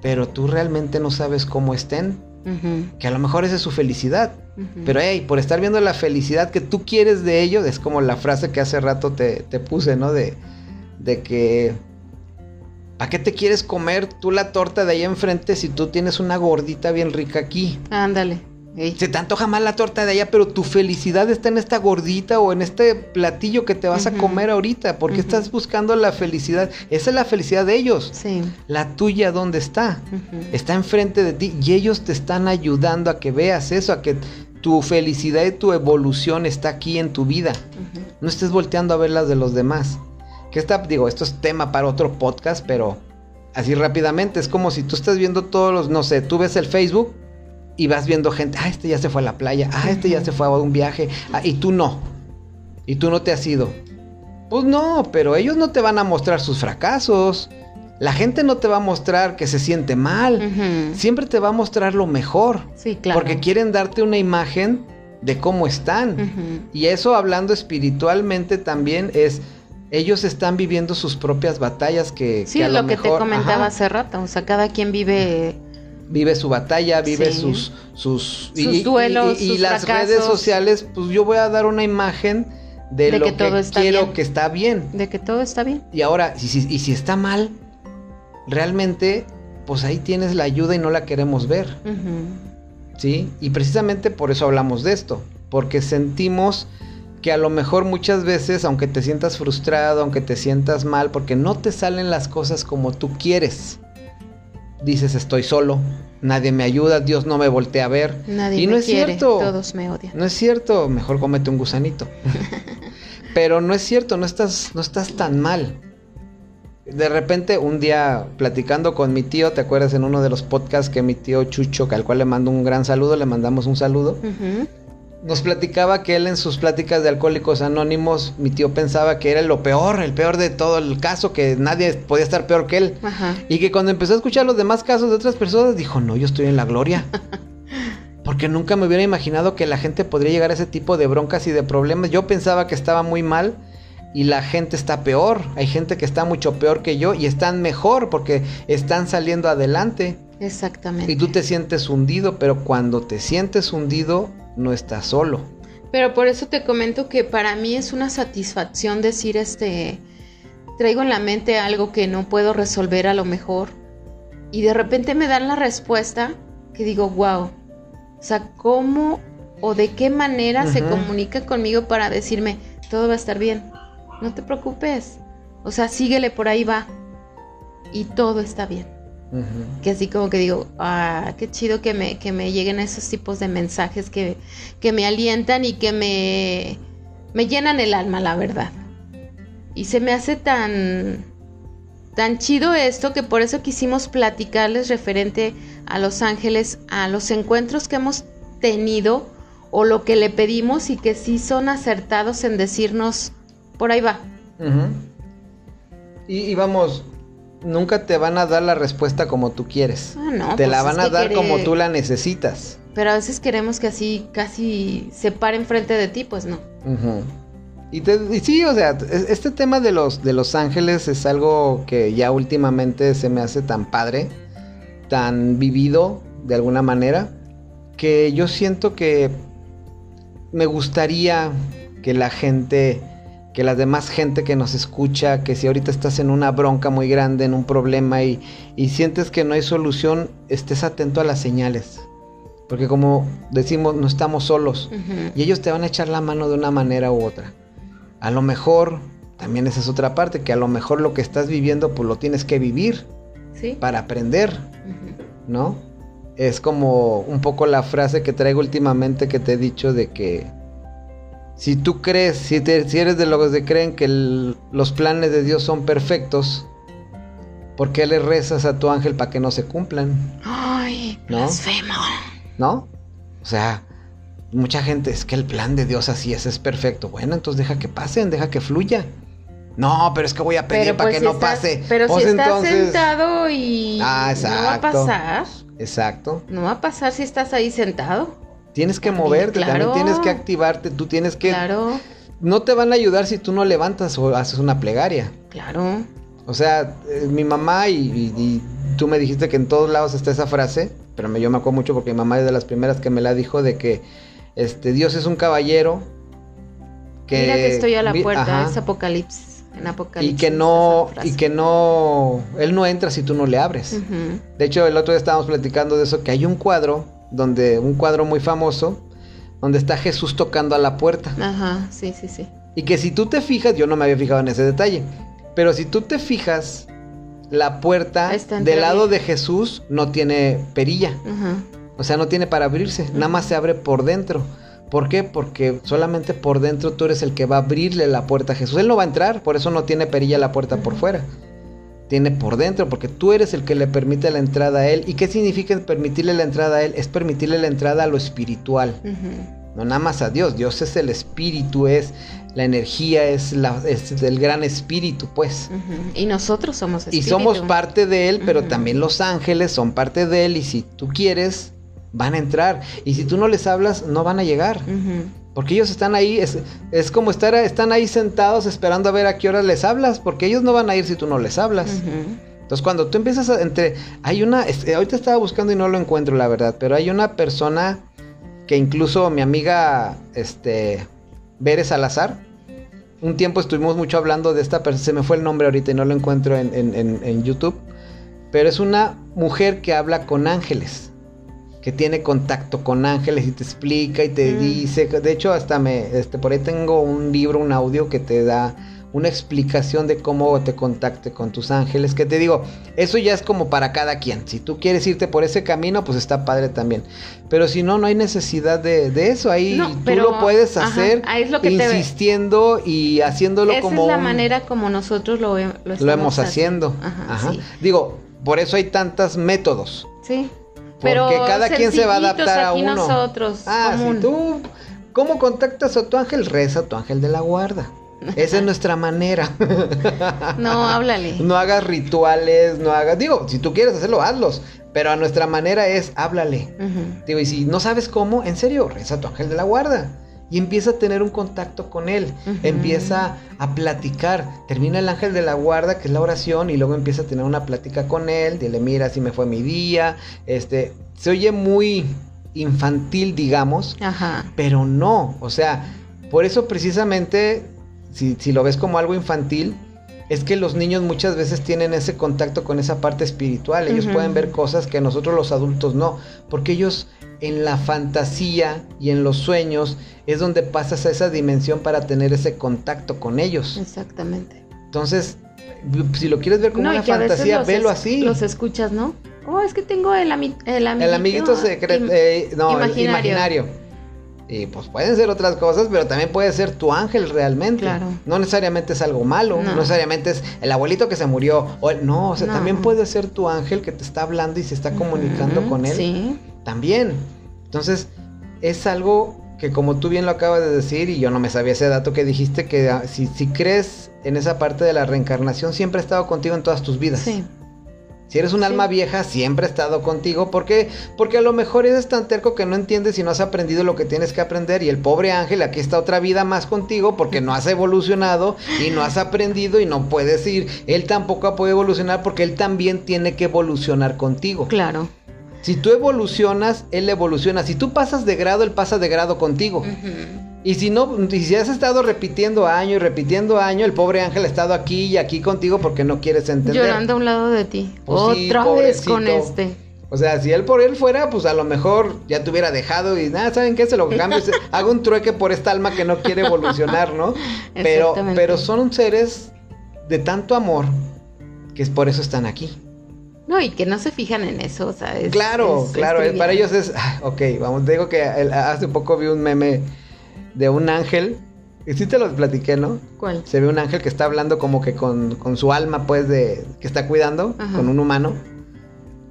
pero tú realmente no sabes cómo estén. Que a lo mejor esa es su felicidad. Pero hey, por estar viendo la felicidad que tú quieres de ellos, es como la frase que hace rato te, te puse, ¿no? De, de que ¿Para qué te quieres comer tú la torta de ahí enfrente si tú tienes una gordita bien rica aquí? Ándale. Se te antoja más la torta de allá, pero tu felicidad está en esta gordita o en este platillo que te vas a comer ahorita. porque estás buscando la felicidad? Esa es la felicidad de ellos. Sí. La tuya, ¿dónde está? Está enfrente de ti y ellos te están ayudando a que veas eso, a que tu felicidad y tu evolución está aquí en tu vida. No estés volteando a ver las de los demás. Que está, digo, esto es tema para otro podcast, pero así rápidamente, es como si tú estás viendo todos los, no sé, tú ves el Facebook y vas viendo gente, ah, este ya se fue a la playa, ah, este ya se fue a un viaje, ah, y tú no, y tú no te has ido. Pues no, pero ellos no te van a mostrar sus fracasos. La gente no te va a mostrar que se siente mal. Siempre te va a mostrar lo mejor. Sí, claro. Porque quieren darte una imagen de cómo están. Y eso hablando espiritualmente también es ellos están viviendo sus propias batallas que, sí, lo, que te comentaba hace rato, o sea, cada quien vive vive su batalla, vive sus sus, sus duelos, y, las redes sociales, pues yo voy a dar una imagen de, lo que, quiero que está bien, de que todo está bien. Y ahora, y si, y si está mal, realmente, pues ahí tienes la ayuda y no la queremos ver. ¿Sí? Y precisamente por eso hablamos de esto, porque sentimos que a lo mejor muchas veces, aunque te sientas frustrado, aunque te sientas mal, porque no te salen las cosas como tú quieres, dices estoy solo, nadie me ayuda, Dios no me voltea a ver. Nadie y no es cierto. Todos me odian. No es cierto, mejor comete un gusanito. Pero no es cierto, no estás, no estás tan mal. De repente, un día platicando con mi tío, ¿te acuerdas en uno de los podcasts que mi tío Chucho, al cual le mando un gran saludo, le mandamos un saludo? Nos platicaba que él en sus pláticas de alcohólicos anónimos, mi tío pensaba que era lo peor, el peor de todo el caso, que nadie podía estar peor que él. Y que cuando empezó a escuchar los demás casos de otras personas, dijo, no, yo estoy en la gloria. Porque nunca me hubiera imaginado que la gente podría llegar a ese tipo de broncas y de problemas. Yo pensaba que estaba muy mal y la gente está peor. Hay gente que está mucho peor que yo y están mejor porque están saliendo adelante. Exactamente. Y tú te sientes hundido, pero cuando te sientes hundido, no estás solo. Pero por eso te comento que para mí es una satisfacción decir este traigo en la mente algo que no puedo resolver a lo mejor y de repente me dan la respuesta que digo, wow. O sea, ¿cómo o de qué manera se comunica conmigo para decirme, todo va a estar bien? No te preocupes. O sea, síguele por ahí va. Y todo está bien. Que así como que digo, ah, qué chido que me, que me lleguen esos tipos de mensajes que, que me alientan y que me, me llenan el alma, la verdad. Y se me hace tan, tan chido esto que por eso quisimos platicarles referente a Los Ángeles, a los encuentros que hemos tenido o lo que le pedimos y que sí son acertados en decirnos, por ahí va. y, y, vamos, nunca te van a dar la respuesta como tú quieres. Ah, no, te la pues van a dar como tú la necesitas. Pero a veces queremos que así casi se pare enfrente de ti, pues no. y, sí, o sea, este tema de los, de los ángeles es algo que ya últimamente se me hace tan padre, tan vivido de alguna manera, que yo siento que me gustaría que la gente que la demás gente que nos escucha, que si ahorita estás en una bronca muy grande, en un problema y, sientes que no hay solución, estés atento a las señales. Porque como decimos, no estamos solos. Y ellos te van a echar la mano de una manera u otra. A lo mejor, también esa es otra parte, que a lo mejor lo que estás viviendo, pues lo tienes que vivir. Para aprender. ¿no? Es como un poco la frase que traigo últimamente que te he dicho de que si tú crees, si, eres de los que creen que los planes de Dios son perfectos, ¿por qué le rezas a tu ángel para que no se cumplan? Ay, ¿No? blasfemo. ¿No? O sea, mucha gente es que el plan de Dios así es, es perfecto. Bueno, entonces deja que pasen, deja que fluya. No, pero es que voy a pedir para pues que no pase. Pero si estás sentado y ah, no va a pasar. Exacto. No va a pasar si estás ahí sentado. Tienes que moverte, también tienes que activarte, tú tienes que... Claro. No te van a ayudar si tú no levantas o haces una plegaria. Claro. O sea, eh, mi mamá y, tú me dijiste que en todos lados está esa frase, pero me, yo me acuerdo mucho porque mi mamá es de las primeras que me la dijo de que este, Dios es un caballero que... Mira que estoy a la puerta, es Apocalipsis. En Apocalipsis. Y que no, y que no, él no entra si tú no le abres. De hecho, el otro día estábamos platicando de eso, que hay un cuadro donde un cuadro muy famoso, donde está Jesús tocando a la puerta. Ajá, sí, sí, sí. Y que si tú te fijas, yo no me había fijado en ese detalle, pero si tú te fijas, la puerta del lado de Jesús no tiene perilla. Ajá. O sea, no tiene para abrirse, nada más se abre por dentro. ¿Por qué? Porque solamente por dentro tú eres el que va a abrirle la puerta a Jesús. Él no va a entrar, por eso no tiene perilla la puerta por fuera tiene por dentro, porque tú eres el que le permite la entrada a Él. ¿Y qué significa permitirle la entrada a Él? Es permitirle la entrada a lo espiritual. No nada más a Dios, Dios es el espíritu, es la energía, es, la, es el gran espíritu, pues. Y nosotros somos espíritu. Y somos parte de Él, pero también los ángeles son parte de Él y si tú quieres, van a entrar. Y si tú no les hablas, no van a llegar. Porque ellos están ahí, es, es, como estar, están ahí sentados esperando a ver a qué hora les hablas, porque ellos no van a ir si tú no les hablas. Entonces cuando tú empiezas a, entre, hay una, ahorita estaba buscando y no lo encuentro la verdad, pero hay una persona que incluso mi amiga, este, Bere Salazar, un tiempo estuvimos mucho hablando de esta persona, se me fue el nombre ahorita y no lo encuentro en, en, en YouTube, pero es una mujer que habla con ángeles que tiene contacto con ángeles y te explica y te mm. dice, de hecho hasta me, este, por ahí tengo un libro, un audio que te da una explicación de cómo te contacte con tus ángeles, que te digo, eso ya es como para cada quien, si tú quieres irte por ese camino, pues está padre también, pero si no, no hay necesidad de, eso, ahí tú lo puedes hacer insistiendo y haciéndolo como... es la manera como nosotros lo, lo, lo hemos haciendo. Ajá, Digo, por eso hay tantos métodos. Sí. Porque cada quien se va a adaptar a uno. nosotros. Ah, si tú, ¿cómo contactas a tu ángel? Reza a tu ángel de la guarda. Esa es nuestra manera. No, háblale. No hagas rituales, no hagas. Digo, si tú quieres hacerlo, hazlos. Pero a nuestra manera es háblale. Digo, y si no sabes cómo, en serio, reza a tu ángel de la guarda y empieza a tener un contacto con él, empieza a platicar, termina el ángel de la guarda, que es la oración, y luego empieza a tener una plática con él, dile, mira, así me fue mi día, este, se oye muy infantil, digamos, pero no, o sea, por eso precisamente, si, si lo ves como algo infantil, es que los niños muchas veces tienen ese contacto con esa parte espiritual. Ellos pueden ver cosas que nosotros los adultos no, porque ellos en la fantasía y en los sueños es donde pasas a esa dimensión para tener ese contacto con ellos. Exactamente. Entonces, si lo quieres ver como una fantasía, velo así. Los escuchas, ¿no? Oh, es que tengo el, el, amiguito, secreto, eh, no, imaginario. Y pues pueden ser otras cosas, pero también puede ser tu ángel realmente. Claro. No necesariamente es algo malo, no, necesariamente es el abuelito que se murió. O no, o sea, también puede ser tu ángel que te está hablando y se está comunicando con él. Sí también. Entonces, es algo que como tú bien lo acabas de decir, y yo no me sabía ese dato que dijiste, que ah, si, si crees en esa parte de la reencarnación, siempre ha estado contigo en todas tus vidas. Sí. Si eres un alma vieja, siempre ha estado contigo. ¿Por qué? Porque a lo mejor eres tan terco que no entiendes y no has aprendido lo que tienes que aprender. Y el pobre ángel, aquí está otra vida más contigo porque no has evolucionado y no has aprendido y no puedes ir. Él tampoco ha podido evolucionar porque él también tiene que evolucionar contigo. Claro. Si tú evolucionas, él evoluciona. Si tú pasas de grado, él pasa de grado contigo. Y si no, y si has estado repitiendo año y repitiendo año, el pobre ángel ha estado aquí y aquí contigo porque no quieres entender. Llorando a un lado de ti. Pues Otra vez con este. O sea, si él por él fuera, pues a lo mejor ya te hubiera dejado y nada, ¿saben qué? Se lo cambio. hago un trueque por esta alma que no quiere evolucionar, ¿no? Pero, pero son seres de tanto amor que es por eso están aquí. No, y que no se fijan en eso, o sea, es, Claro, es- claro, eh, para ellos es, ah, ok, vamos, te digo que hace poco vi un meme de un ángel, y sí te lo platiqué, ¿no? ¿Cuál? Se ve un ángel que está hablando como que con, con su alma, pues, de que está cuidando, Ajá. con un humano.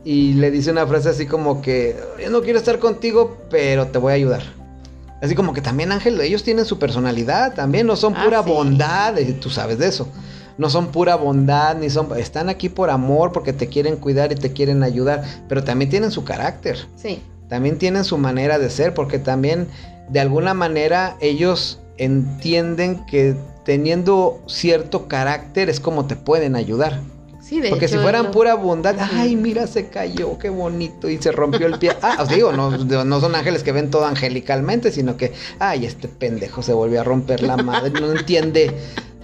Y le dice una frase así como que, yo no quiero estar contigo, pero te voy a ayudar. Así como que también Ángel, ellos tienen su personalidad, también no son Ah, pura sí. bondad, tú sabes de eso. No son pura bondad, ni son, están aquí por amor, porque te quieren cuidar y te quieren ayudar, pero también tienen su carácter Sí, también tienen su manera de ser, porque también de alguna manera ellos entienden que teniendo cierto carácter es como te pueden ayudar. sí, de Porque hecho, si fueran lo- pura bondad, ay, mira, se cayó, qué bonito, y se rompió el pie. Ah, os digo, no, no son ángeles que ven todo angelicalmente, sino que, ay, este pendejo se volvió a romper la madre, no entiende.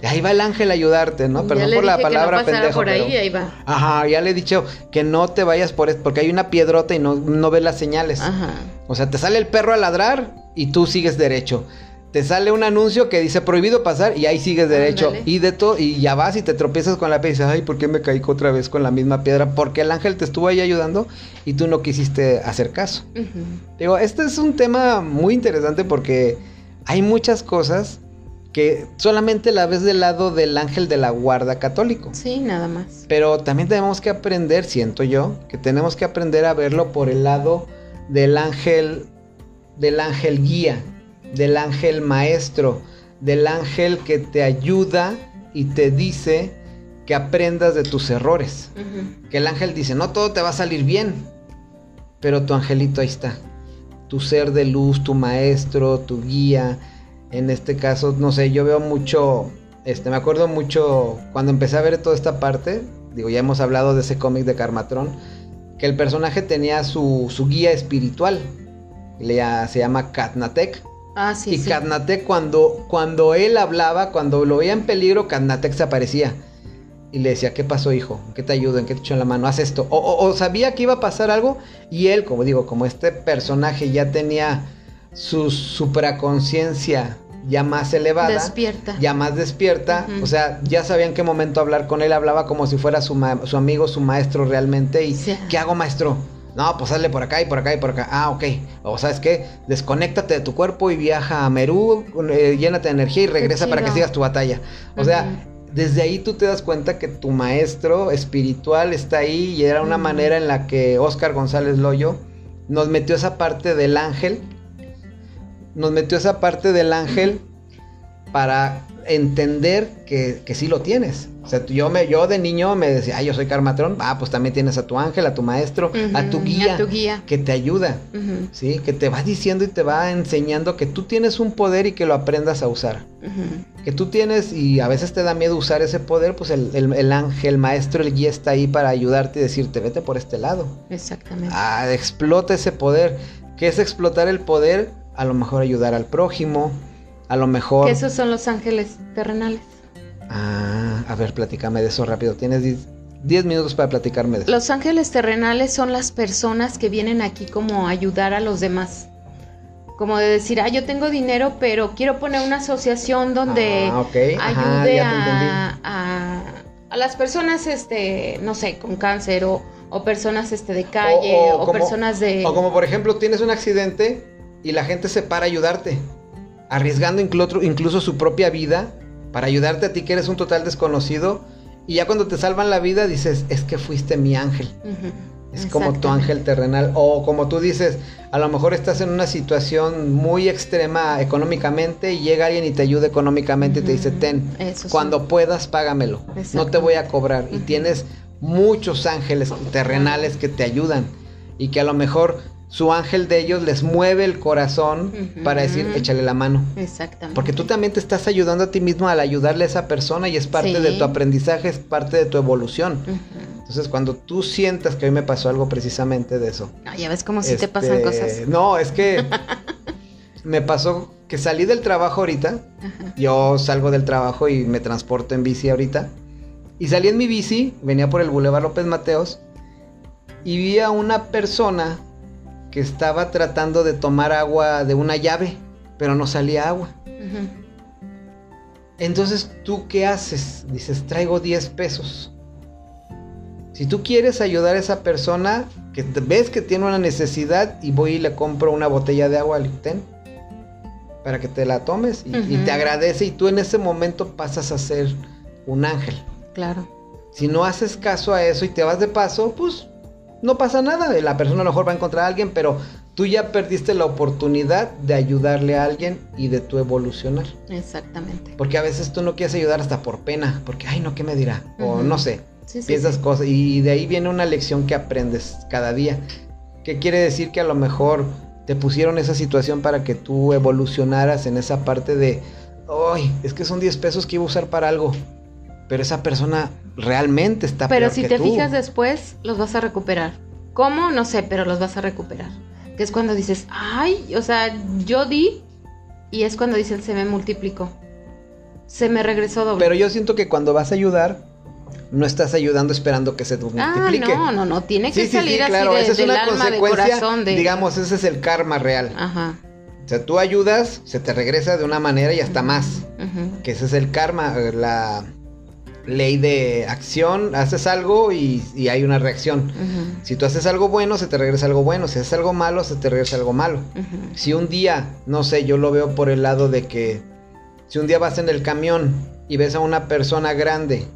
Ahí va el ángel a ayudarte, ¿no? Ya Perdón le por la dije que no palabra pendejo. por ahí, pero- ahí va. Ajá, ya le he dicho que no te vayas por esto, porque hay una piedrota y no, no ves las señales. Ajá. O sea, te sale el perro a ladrar y tú sigues derecho. Te sale un anuncio que dice prohibido pasar y ahí sigues derecho. Ándale. Y de todo, y ya vas y te tropiezas con la piedra y dices, ay, ¿por qué me caí otra vez con la misma piedra? Porque el ángel te estuvo ahí ayudando y tú no quisiste hacer caso. Ujú. Digo, este es un tema muy interesante porque hay muchas cosas que solamente la ves del lado del ángel de la guarda católico. Sí, nada más. Pero también tenemos que aprender, siento yo, que tenemos que aprender a verlo por el lado del ángel, del ángel guía, del ángel maestro, del ángel que te ayuda y te dice que aprendas de tus errores. Que el ángel dice, no todo te va a salir bien, pero tu angelito ahí está. Tu ser de luz, tu maestro, tu guía. En este caso, no sé, yo veo mucho, este, me acuerdo mucho cuando empecé a ver toda esta parte, digo, ya hemos hablado de ese cómic de Karmatron, que el personaje tenía su, su guía espiritual, le, se llama Katnatek. Ah, sí, y sí. Katnatek cuando, cuando él hablaba, cuando lo veía en peligro, Katnatek se aparecía. Y le decía, ¿qué pasó, hijo? ¿En qué te ayudo? ¿En qué te echo en la mano? Haz esto. O, o- o sabía que iba a pasar algo. Y él, como digo, como este personaje ya tenía su supraconciencia ya más elevada. Despierta. Ya más despierta. O sea, ya sabía en qué momento hablar con él. Hablaba como si fuera su, su amigo, su maestro realmente. Y, Sí. ¿qué hago, maestro? No, pues sale por acá y por acá y por acá. Ah, ok. O sabes qué, desconéctate de tu cuerpo y viaja a Merú, eh, llénate de energía y regresa para que sigas tu batalla. O sea, desde ahí tú te das cuenta que tu maestro espiritual está ahí y era una manera en la que Oscar González Loyo nos metió esa parte del ángel, nos metió esa parte del ángel para entender que, que sí lo tienes. O sea, yo, me, yo de niño me decía, ah, yo soy Karmatrón, ah, pues también tienes a tu ángel, a tu maestro, a tu guía, A tu guía. que te ayuda. ¿Sí? Que te va diciendo y te va enseñando que tú tienes un poder y que lo aprendas a usar que tú tienes y a veces te da miedo usar ese poder, pues el, el- el ángel, el maestro, el guía está ahí para ayudarte y decirte, vete por este lado. Exactamente. Ah, explota ese poder. ¿Qué es explotar el poder? A lo mejor ayudar al prójimo, a lo mejor... que esos son los ángeles terrenales. Ah, a ver, platícame de eso rápido. Tienes 10 minutos para platicarme de eso. Los ángeles terrenales son las personas que vienen aquí como a ayudar a los demás. Como de decir, ah, yo tengo dinero, pero quiero poner una asociación donde Ah, ayude a, a- a las personas, este, no sé, con cáncer o, o personas este, de calle o, como- personas de... O como por ejemplo tienes un accidente y la gente se para a ayudarte, arriesgando incluso, incluso su propia vida para ayudarte a ti que eres un total desconocido y ya cuando te salvan la vida dices, es que fuiste mi ángel, es como tu ángel terrenal. O como tú dices, a lo mejor estás en una situación muy extrema económicamente y llega alguien y te ayuda económicamente y te dice, ten, eso sí. cuando puedas págamelo, no te voy a cobrar y tienes muchos ángeles terrenales que te ayudan y que a lo mejor su ángel de ellos les mueve el corazón para decir échale la mano. Exactamente. Porque tú también te estás ayudando a ti mismo al ayudarle a esa persona y es parte Sí. de tu aprendizaje, es parte de tu evolución. Entonces cuando tú sientas que hoy me pasó algo precisamente de eso. Ah, ya ves como si te este, pasan cosas. No, es que me pasó que salí del trabajo ahorita. Yo salgo del trabajo y me transporto en bici ahorita. Y salí en mi bici, venía por el Boulevard López Mateos y vi a una persona que estaba tratando de tomar agua de una llave, pero no salía agua. Entonces, ¿tú qué haces? Dices, traigo 10 pesos. Si tú quieres ayudar a esa persona que ves que tiene una necesidad y voy y le compro una botella de agua, ten, para que te la tomes y, y te agradece y tú en ese momento pasas a ser un ángel. Claro. Si no haces caso a eso y te vas de paso, pues no pasa nada. La persona a lo mejor va a encontrar a alguien, pero tú ya perdiste la oportunidad de ayudarle a alguien y de tu evolucionar. Exactamente. Porque a veces tú no quieres ayudar hasta por pena, porque, ay, no, ¿qué me dirá? O no sé, Sí, sí, piensas sí. cosas. Y de ahí viene una lección que aprendes cada día. ¿Qué quiere decir que a lo mejor te pusieron esa situación para que tú evolucionaras en esa parte de, ay, es que son 10 pesos que iba a usar para algo? Pero esa persona realmente está Pero peor si que te tú. fijas después, los vas a recuperar. ¿Cómo? No sé, pero los vas a recuperar. Que es cuando dices, ay, o sea, yo di y es cuando dicen se me multiplicó. Se me regresó doble. Pero yo siento que cuando vas a ayudar, no estás ayudando esperando que se ah, multiplique. no, no, no, tiene que Sí, salir sí, claro, así de- esa es del una alma, de consecuencia, corazón, de... digamos, ese es el karma real. Ajá. O sea, tú ayudas, se te regresa de una manera y hasta más. ujú. Que ese es el karma, eh, la ley de acción, haces algo y, y hay una reacción. Si tú haces algo bueno, se te regresa algo bueno. Si haces algo malo, se te regresa algo malo. Si un día, no sé, yo lo veo por el lado de que si un día vas en el camión y ves a una persona grande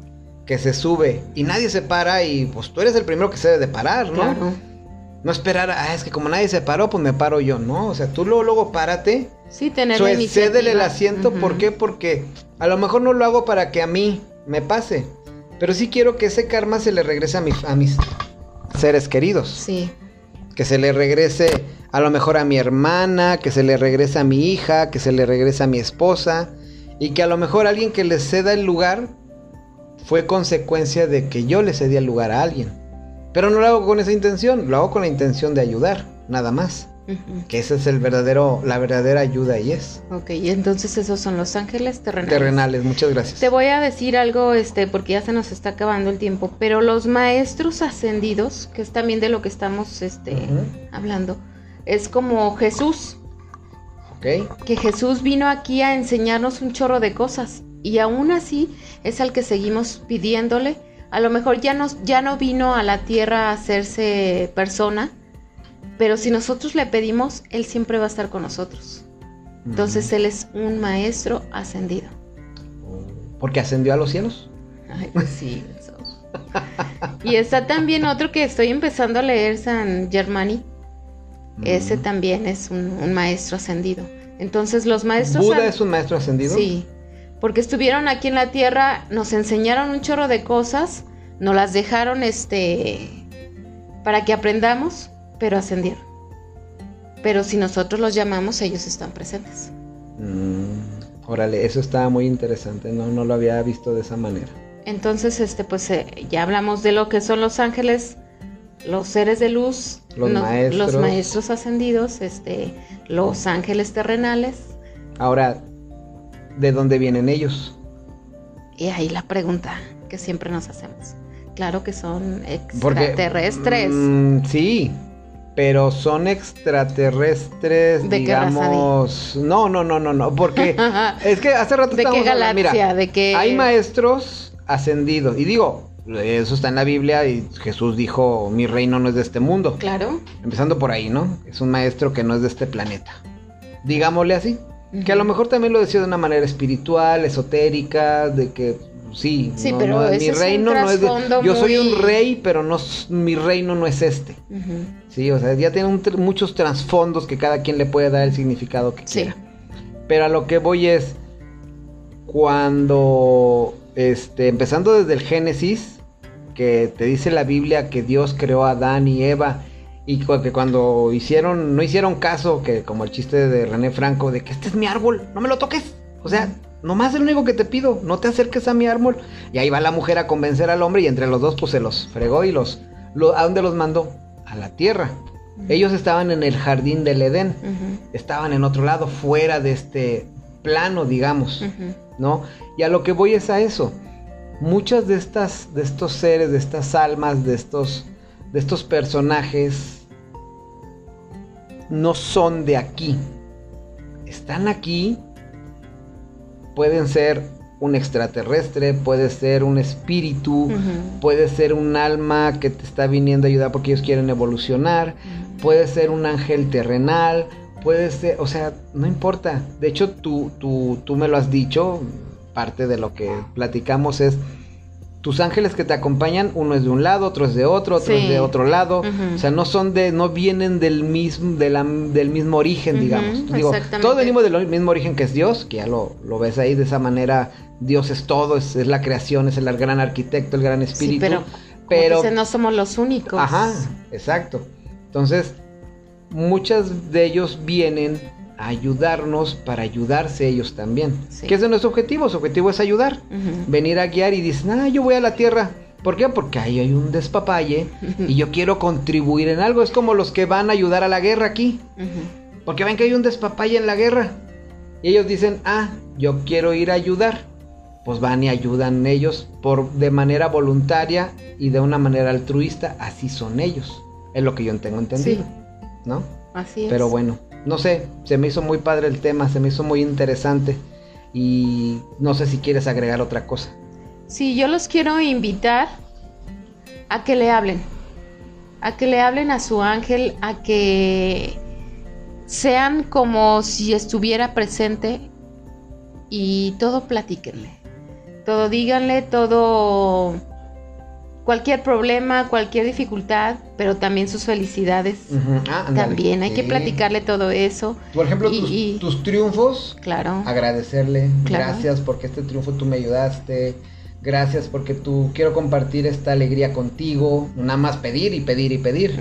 que se sube y nadie se para y pues tú eres el primero que se debe de parar, ¿no? Claro. No esperar, ah, es que como nadie se paró, pues me paro yo, ¿no? O sea, tú luego, luego párate, Sí, tener Sue- cédele el asiento, ¿por qué? Porque a lo mejor no lo hago para que a mí me pase, pero sí quiero que ese karma se le regrese a, mis- a mis seres queridos, Sí, que se le regrese a lo mejor a mi hermana, que se le regrese a mi hija, que se le regrese a mi esposa, y que a lo mejor alguien que le ceda el lugar fue consecuencia de que yo le cedí el lugar a alguien. Pero no lo hago con esa intención, lo hago con la intención de ayudar, nada más. Que esa es el verdadero, la verdadera ayuda y es. ok, entonces esos son los ángeles terrenales. Terrenales, muchas gracias. Te voy a decir algo, este, porque ya se nos está acabando el tiempo, pero los maestros ascendidos, que es también de lo que estamos, este, hablando, es como Jesús, Ok. que Jesús vino aquí a enseñarnos un chorro de cosas y aún así es al que seguimos pidiéndole. A lo mejor ya, nos, ya no vino a la tierra a hacerse persona, pero si nosotros le pedimos, Él siempre va a estar con nosotros. Entonces Él es un maestro ascendido. Porque ascendió a los cielos. Ay, pues sí. eso. Y está también otro que estoy empezando a leer, San Germani. Ese también es un, un maestro ascendido. Entonces los maestros... ¿Buda es un maestro ascendido? Sí, porque estuvieron aquí en la tierra, nos enseñaron un chorro de cosas, nos las dejaron este para que aprendamos, pero ascendieron. Pero si nosotros los llamamos, ellos están presentes. Mm, órale, eso está muy interesante. No, no lo había visto de esa manera. Entonces, este, pues eh, ya hablamos de lo que son los ángeles, los seres de luz, Los maestros. los maestros ascendidos, este, los ángeles terrenales. Ahora, ¿de dónde vienen ellos? Y ahí la pregunta que siempre nos hacemos. Claro que son Porque, extraterrestres. mm, sí, pero son extraterrestres, ¿De qué raza digamos. No, no, no, no, no. Porque es que hace rato ¿De qué galaxia? Mira, ¿De qué? Hay maestros ascendidos. Y digo, eso está en la Biblia y Jesús dijo, mi reino no es de este mundo. Claro. Empezando por ahí, ¿no? Es un maestro que no es de este planeta. Digámosle así. Que a lo mejor también lo decía de una manera espiritual, esotérica, de que sí, Sí, no, pero no, mi reino no es de, yo soy un rey, pero no mi reino no es este. Sí, o sea, ya tiene un muchos trasfondos que cada quien le puede dar el significado que Sí. quiera. Pero a lo que voy es cuando este empezando desde el Génesis que te dice la Biblia que Dios creó a Adán y Eva y que cuando hicieron no hicieron caso que como el chiste de René Franco de que este es mi árbol, no me lo toques. O sea, nomás es lo único que te pido, no te acerques a mi árbol. Y ahí va la mujer a convencer al hombre y entre los dos pues se los fregó y los lo- ¿a dónde los mandó? A la tierra. Ellos estaban en el jardín del Edén estaban en otro lado, fuera de este plano, digamos. ¿no? Y a lo que voy es a eso. Muchas de estas, de estos seres, de estas almas, de estos, de estos personajes, no son de aquí. Están aquí, pueden ser un extraterrestre, puede ser un espíritu, puede ser un alma que te está viniendo a ayudar porque ellos quieren evolucionar, puede ser un ángel terrenal, puede ser, o sea, no importa. De hecho, tú, tú, tú me lo has dicho, parte de lo que platicamos es tus ángeles que te acompañan, uno es de un lado, otro es de otro, otro es de otro lado. O sea, no son de, no vienen del mismo, de la, del mismo origen, digamos. Digo, todos venimos del mismo origen que es Dios, que ya lo, lo ves ahí de esa manera. Dios es todo, es, la creación, es el gran arquitecto, el gran espíritu. pero, pero no somos los únicos. Ajá, exacto. Entonces, muchas de ellos vienen ayudarnos para ayudarse ellos también. Que es de nuestro objetivo, su objetivo es ayudar. Venir a guiar y dicen, ah, yo voy a la tierra. ¿Por qué? Porque ahí hay un despapalle y yo quiero contribuir en algo. Es como los que van a ayudar a la guerra aquí. Porque ven que hay un despapalle en la guerra. Y ellos dicen, ah, yo quiero ir a ayudar. Pues van y ayudan ellos por, de manera voluntaria y de una manera altruista. Así son ellos. Es lo que yo tengo entendido. ¿No? Así es. Pero bueno, no sé, se me hizo muy padre el tema, se me hizo muy interesante y no sé si quieres agregar otra cosa. Sí, yo los quiero invitar a que le hablen, a que le hablen a su ángel, a que sean como si estuviera presente y todo platíquenle, todo díganle, todo cualquier problema, cualquier dificultad, pero también sus felicidades. Ah, también hay que platicarle todo eso. Por ejemplo, tus, triunfos. Claro. Agradecerle. Gracias porque este triunfo tú me ayudaste. Gracias porque tú quiero compartir esta alegría contigo. Nada más pedir y pedir y pedir.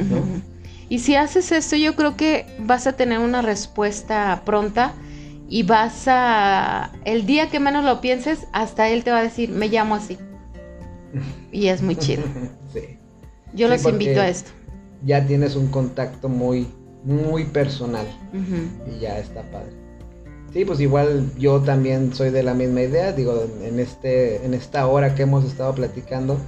Y si haces esto, yo creo que vas a tener una respuesta pronta y vas a... El día que menos lo pienses, hasta él te va a decir, me llamo así. Y es muy chido. sí. Yo los invito a esto. Ya tienes un contacto muy, muy personal. Y ya está padre. Sí, pues igual yo también soy de la misma idea. Digo, en, este, en esta hora que hemos estado platicando,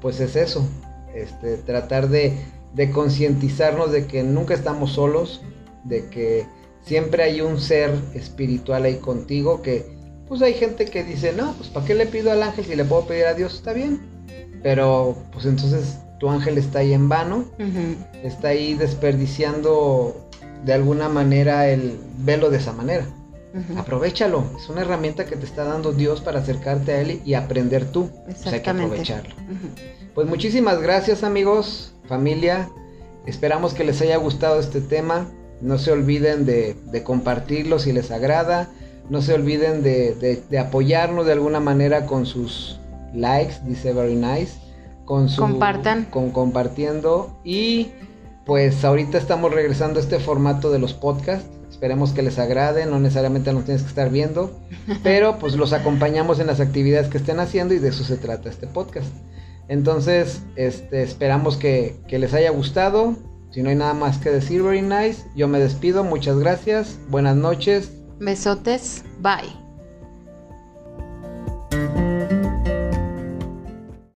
pues es eso. Este, tratar de, de concientizarnos de que nunca estamos solos, de que siempre hay un ser espiritual ahí contigo que pues hay gente que dice, no, pues ¿para qué le pido al ángel si le puedo pedir a Dios? Está bien. Pero pues entonces tu ángel está ahí en vano, está ahí desperdiciando de alguna manera el velo de esa manera. Aprovechalo, es una herramienta que te está dando Dios para acercarte a Él y aprender tú. Pues hay que aprovecharlo. Pues muchísimas gracias amigos, familia. Esperamos que les haya gustado este tema. No se olviden de, de compartirlo si les agrada no se olviden de, apoyarnos de alguna manera con sus likes, dice very nice. Con su, Compartan. Con compartiendo. Y pues ahorita estamos regresando a este formato de los podcasts. Esperemos que les agrade, no necesariamente nos tienes que estar viendo, pero pues los acompañamos en las actividades que estén haciendo y de eso se trata este podcast. Entonces, este, esperamos que, que les haya gustado. Si no hay nada más que decir, very nice. Yo me despido, muchas gracias, buenas noches, Besotes, bye.